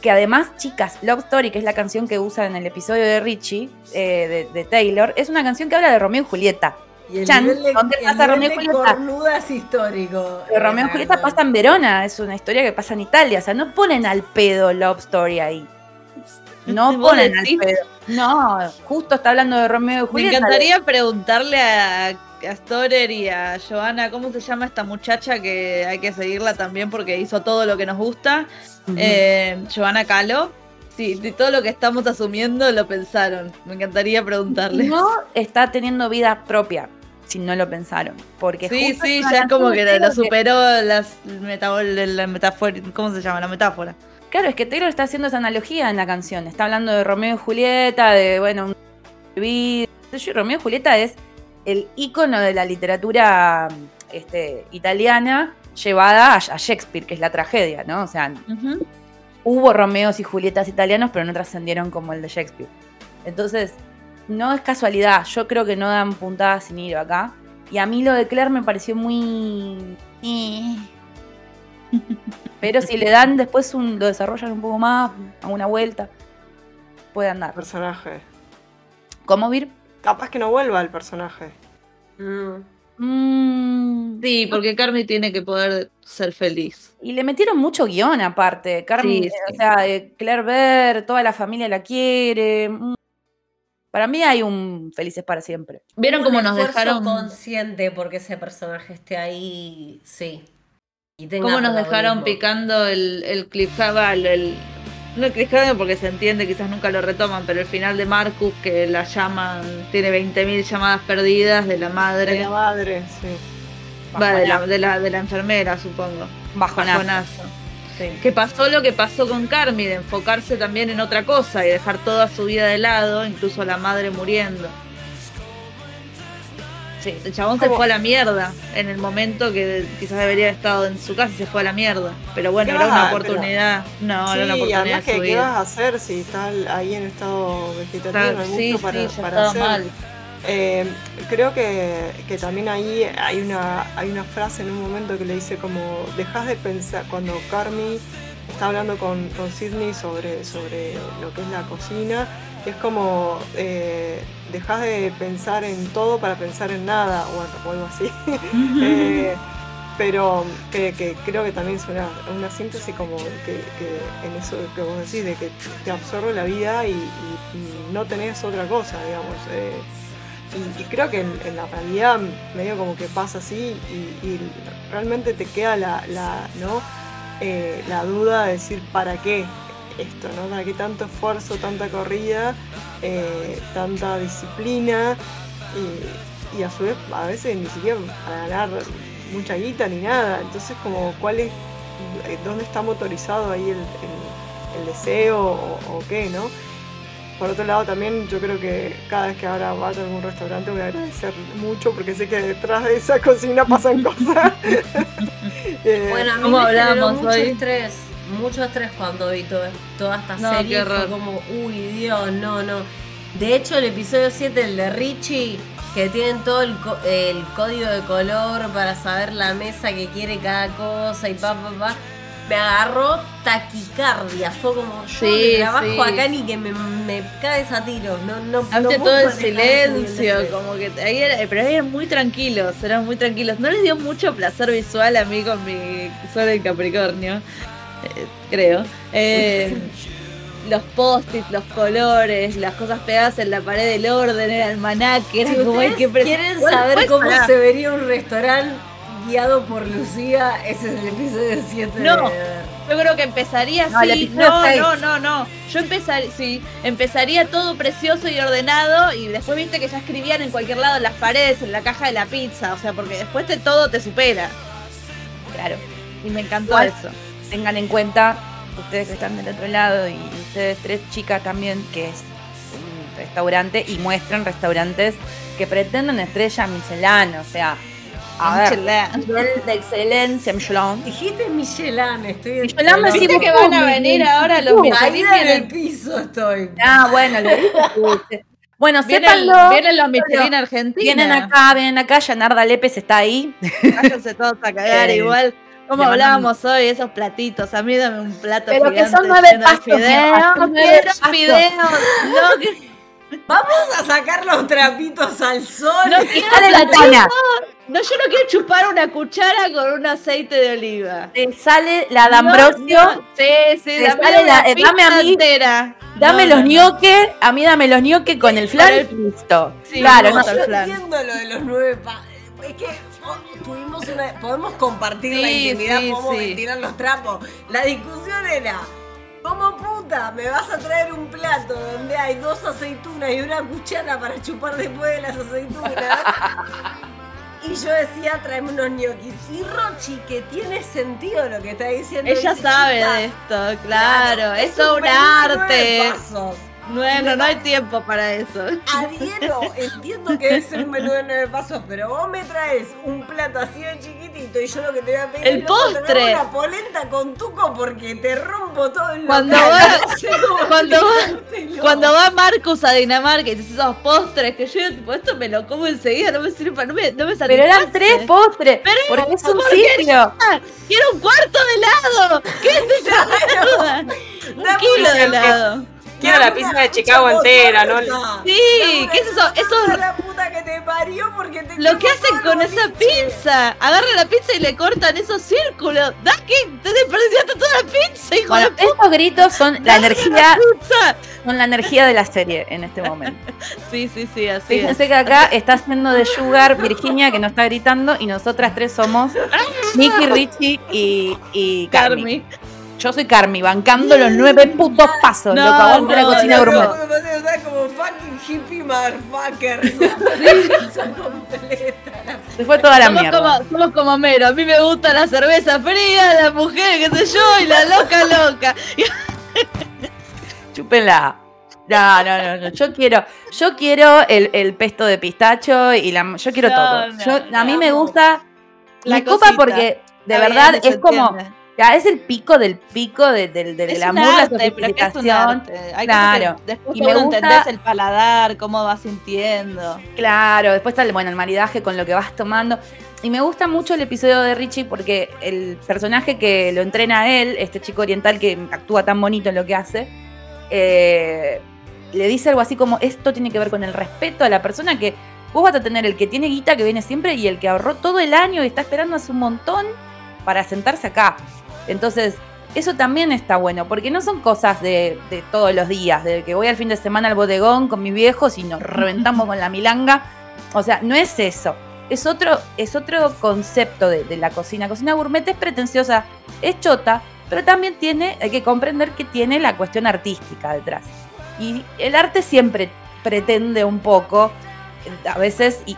Que además, chicas, Love Story, que es la canción que usa en el episodio de Richie, eh, de, de, Taylor, es una canción que habla de Romeo y Julieta. Y el Chan, ¿dónde pasa Romeo y Julieta? es histórico. Romeo y Julieta pasa en Verona, es una historia que pasa en Italia. O sea, no ponen al pedo Love Story ahí. No *laughs* ponen al pedo. No, justo está hablando de Romeo y Julieta. Me encantaría preguntarle a, Storer y a Joana cómo se llama esta muchacha que hay que seguirla también porque hizo todo lo que nos gusta. Eh, Joana Calo. Sí, de todo lo que estamos asumiendo lo pensaron. Me encantaría preguntarle. No está teniendo vida propia si no lo pensaron. Porque sí, sí, ya es como que lo superó las la metáfora, ¿cómo se llama? La metáfora. Claro, es que Taylor está haciendo esa analogía en la canción. Está hablando de Romeo y Julieta, de, bueno, un Romeo y Julieta es el ícono de la literatura este, italiana llevada a, Shakespeare, que es la tragedia, ¿no? O sea, hubo Romeos y Julietas italianos, pero no trascendieron como el de Shakespeare. Entonces, no es casualidad. Yo creo que no dan puntadas sin hilo acá. Y a mí lo de Claire me pareció muy. Pero si le dan después un, lo desarrollan un poco más, a una vuelta, puede andar. Personaje. ¿Cómo, Vir? Capaz que no vuelva el personaje. Mm. Sí, porque Carmen tiene que poder ser feliz. Y le metieron mucho guion aparte. Carmen, eh, o sea, eh, Claire Ver, toda la familia la quiere. Mm. Para mí hay un Felices para siempre. ¿Vieron cómo nos dejaron consciente porque ese personaje esté ahí? Sí. ¿Cómo nos dejaron picando el, el cliffhanger? El, no el cliffhanger porque se entiende, quizás nunca lo retoman, pero el final de Marcus que la llaman, tiene 20.000 llamadas perdidas de la madre. De la madre, sí. de, la, de, la, de, la, enfermera, supongo. Bajonazo. Sí. Que pasó lo que pasó con Carmi, de enfocarse también en otra cosa y dejar toda su vida de lado, incluso la madre muriendo. Sí, el chabón se fue a la mierda en el momento que quizás debería haber estado en su casa y se fue a la mierda. Pero bueno, era una oportunidad. No, era una oportunidad. Que, ¿Qué vas a hacer si estás ahí en estado vegetativo? sí, para, sí, para hacer. mal. Eh, creo que, que, también ahí hay una, hay una frase en un momento que le dice como, dejas de pensar, cuando Carmi está hablando con, con Sidney sobre, sobre lo que es la cocina, es como eh, dejas de pensar en todo para pensar en nada o, algo así. *laughs* Eh, pero que, creo que también es una, síntesis como que, en eso que vos decís, de que te absorbe la vida y, no tenés otra cosa, digamos. Eh, y, creo que en, la realidad medio como que pasa así y, realmente te queda la, la, ¿no? la duda de decir para qué esto, ¿no? ¿Para qué tanto esfuerzo, tanta corrida, eh, tanta disciplina y, a su vez a veces ni siquiera para ganar mucha guita ni nada? Entonces como cuál es, eh, dónde está motorizado ahí el, deseo o, qué, ¿no? Por otro lado, también yo creo que cada vez que ahora vaya a algún restaurante voy a agradecer mucho porque sé que detrás de esa cocina pasan cosas. *laughs* Eh, bueno, a mí me hablamos mucho estrés, mucho estrés cuando vi toda esta serie. Fue como, uy, Dios, no, no. De hecho, el episodio 7, el de Richie, que tienen todo el, código de color para saber la mesa que quiere cada cosa y pa, pa, pa. Me agarró taquicardia. Fue como yo sí, trabajo acá ni que me, me caes a tiros. No, no, todo el silencio, como que ahí pero ahí eran muy tranquilos, eran muy tranquilos. No les dio mucho placer visual a mí con mi sol en Capricornio, eh, *laughs* creo. Eh, los post-its, los colores, las cosas pegadas en la pared del orden, el almanaque, era como hay que quieren saber cómo se vería un restaurante guiado por Lucía, ese es el episodio 7 no, Yo creo que empezaría así. No, no, no, no. Yo empezaría, sí, empezaría todo precioso y ordenado y después viste que ya escribían en cualquier lado en las paredes, en la caja de la pizza, o sea, porque después de todo te supera. Claro. Y me encantó eso. Tengan en cuenta ustedes que están del otro lado y ustedes tres chicas también, que es un restaurante y muestran restaurantes que pretenden estrella Michelin, o sea, a Michelin. ver, de excelencia, Michelin. Dijiste Michelin, estoy Michelin me dice que van a venir ahora los Michelin. Ahí en el piso estoy. Ah, bueno, lo dije. Bueno, ¿Vienen, sépanlo. Vienen los Michelin argentinos. Vienen acá, vienen acá, Yanarda Lepes está ahí. Váyanse todos a cagar igual. Como hablábamos hoy, esos platitos. A mí dame un plato Pero que son nueve pastos. Fideos, fideos. No, Vamos a sacar los trapitos al sol. No, quiero la no, yo no quiero chupar una cuchara con un aceite de oliva. Te sale la D'Ambrosio. sí, sí, dame, la, eh, dame a mí. Entera. Dame los ñoques, a mí dame los ñoques con el flan. Listo. claro, no, yo entiendo lo de los nueve pastos. Es que tuvimos una, podemos compartir la intimidad, podemos ventilar los trapos. La discusión era, ¿cómo puta me vas a traer un plato donde hay dos aceitunas y una cuchara para chupar después de las aceitunas? *laughs* Y yo decía, traeme unos ñoquis. Y Rochi, que tiene sentido lo que está diciendo. Ella sabe de esto, claro. es, un, arte. Bueno, no hay tiempo para eso. Adhiero, entiendo que es un menú de nueve pasos, pero vos me traes un plato así de chiquitito y yo lo que te voy a pedir el postre. una polenta con tuco porque te rompo todo el cuando va, *laughs* cuando va, cuando va Marcus a Dinamarca y dice esos postres que yo tipo esto me lo como enseguida, no me sirve para no me, no me Pero eran tres postres, pero porque es un sitio. Quiero un cuarto de helado. ¿Qué es eso? *laughs* un kilo de helado. Quiero la pizza de Chicago entera, ¿no? Sí, ¿qué es eso? Eso la puta que te parió porque te Lo que hacen con esa pizza, agarran la pizza y le cortan esos círculos. Daki, te desperdiciaste toda la pizza, hijo bueno, de Estos gritos son la energía son la energía de la serie en este momento. *laughs* sí, sí, sí, así Fíjense que acá está haciendo de Sugar Virginia que nos está gritando y nosotras tres somos Nicky, Richie y, y Carmi. Yo soy Carmi, bancando los nueve putos pasos, no, loco, aguante no, la cocina no, gourmet. No, como fucking hippie motherfuckers. *laughs* Se fue toda la somos mierda. Como, somos como Mero, a mí me gusta la cerveza fría, la mujer, qué sé yo, y la loca loca. *laughs* Chúpenla. No, no, no, no, yo quiero, yo quiero el, el pesto de pistacho y la, yo quiero todo. Yo, a mí me gusta la copa porque de verdad es como ya es el pico del pico de, del del amor, la sofisticación. Claro. después y me gusta, el paladar, cómo vas sintiendo. Claro, después está el, bueno, el maridaje con lo que vas tomando. Y me gusta mucho el episodio de Richie porque el personaje que lo entrena a él, este chico oriental que actúa tan bonito en lo que hace, eh, le dice algo así como, esto tiene que ver con el respeto a la persona que vos vas a tener el que tiene guita, que viene siempre, y el que ahorró todo el año y está esperando hace un montón para sentarse acá. Entonces, eso también está bueno, porque no son cosas de, todos los días, de que voy al fin de semana al bodegón con mis viejos y nos reventamos con la milanga. O sea, no es eso. Es otro, es otro concepto de, la cocina. Cocina gourmet es pretenciosa, es chota, pero también tiene, hay que comprender que tiene la cuestión artística detrás. Y el arte siempre pretende un poco, a veces, y,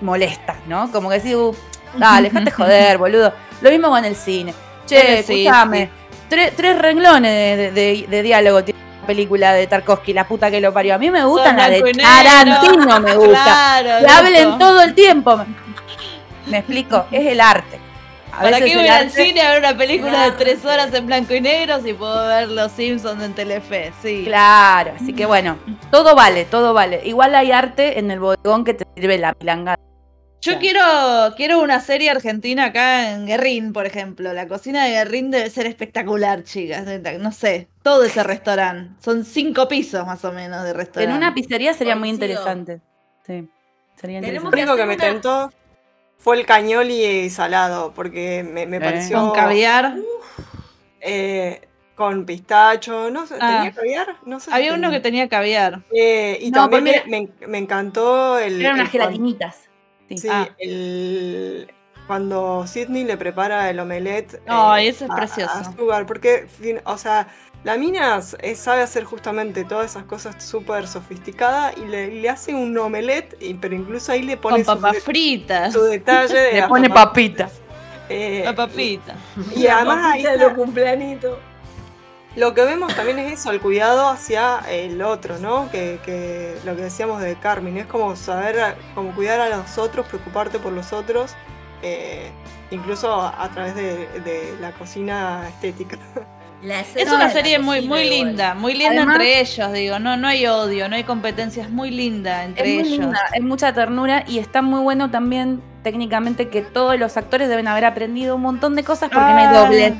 molesta, ¿no? Como que decir, uh, dale, déjate *laughs* joder, boludo. Lo mismo con el cine Che, escúchame. Tres, tres renglones de, de, diálogo tiene la película de Tarkovsky, la puta que lo parió. A mí me gusta la de Tarantino, me gusta. Claro, que hablen todo el tiempo. Me explico, es el arte. ¿Para qué voy al cine a ver una película de tres horas en blanco y negro si puedo ver Los Simpsons en Telefe? Sí. Claro, así que bueno, todo vale, todo vale. Igual hay arte en el bodegón que te sirve la pilanga. Yo quiero, quiero una serie argentina acá en Guerrín, por ejemplo. La cocina de Guerrín debe ser espectacular, chicas. No sé, todo ese restaurante. Son cinco pisos más o menos de restaurante. En una pizzería sería muy interesante. Sí, sería interesante. Lo que me tentó fue el cañoli salado, porque me, me eh. pareció. Con caviar. Eh, con pistacho, no sé, ¿tenía ah. caviar? No sé. Había uno que tenía caviar. Eh, y también me, me, encantó el. Eran unas gelatinitas. Sí, ah. el, cuando Sidney le prepara el omelette. Ay, eso es precioso. A, porque, o sea, la mina sabe hacer justamente todas esas cosas súper sofisticadas y le, hace un omelette, pero incluso ahí le pone Con papas fritas. su detalle de Le pone papita. Eh, la papita. Y además ahí lo cumpleanito. Lo que vemos también es eso, el cuidado hacia el otro, ¿no? Que, lo que decíamos de Carmen, es como saber, como cuidar a los otros, preocuparte por los otros, eh, incluso a, través de la cocina estética. *laughs* es una serie muy, muy linda, muy linda entre ellos, digo, no, no hay odio, no hay competencias, muy linda entre ellos. es mucha ternura y está muy bueno también técnicamente que todos los actores deben haber aprendido un montón de cosas porque no hay doble.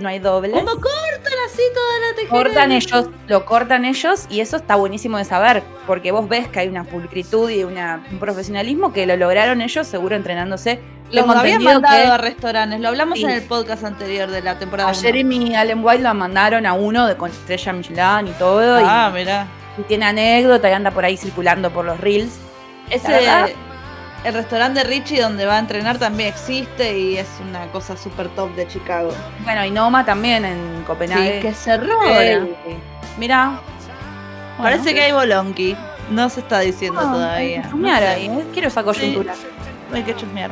No hay doble. ¿Cómo cortan así toda la tijera? Cortan ellos, lo cortan ellos y eso está buenísimo de saber, porque vos ves que hay una pulcritud y una, un profesionalismo que lo lograron ellos seguro entrenándose los habían mandado a restaurantes, lo hablamos en el podcast anterior de la temporada. A Jeremy y Allen White lo mandaron a uno de con estrella Michelin y todo. Ah, mira. Y tiene anécdota y anda por ahí circulando por los reels. Ese, el restaurante de Richie donde va a entrenar también existe y es una cosa súper top de Chicago. Bueno, y Noma también en Copenhague. Sí, que cerró Mira. Parece que hay bolonqui. No se está diciendo ah, todavía. ahí. Quiero esa coyuntura. Hay que chusmear.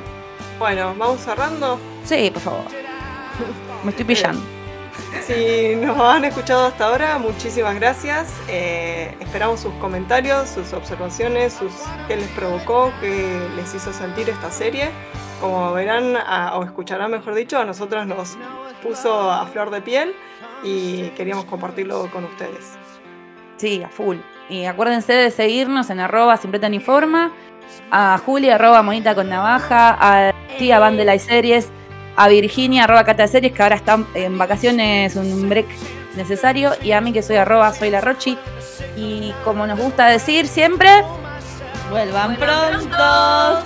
Bueno, ¿vamos cerrando? Sí, por favor. Me estoy pillando. Si nos han escuchado hasta ahora, muchísimas gracias. Eh, esperamos sus comentarios, sus observaciones, sus qué les provocó, qué les hizo sentir esta serie. Como verán o escucharán, mejor dicho, a nosotros nos puso a flor de piel y queríamos compartirlo con ustedes. Sí, a full. Y acuérdense de seguirnos en arroba siempre tan a Julia, arroba monita con navaja, a tía Bandela y Series, a Virginia, arroba Cata Series, que ahora están en vacaciones, un break necesario, y a mí que soy arroba soy la Rochi. Y como nos gusta decir siempre, vuelvan pronto.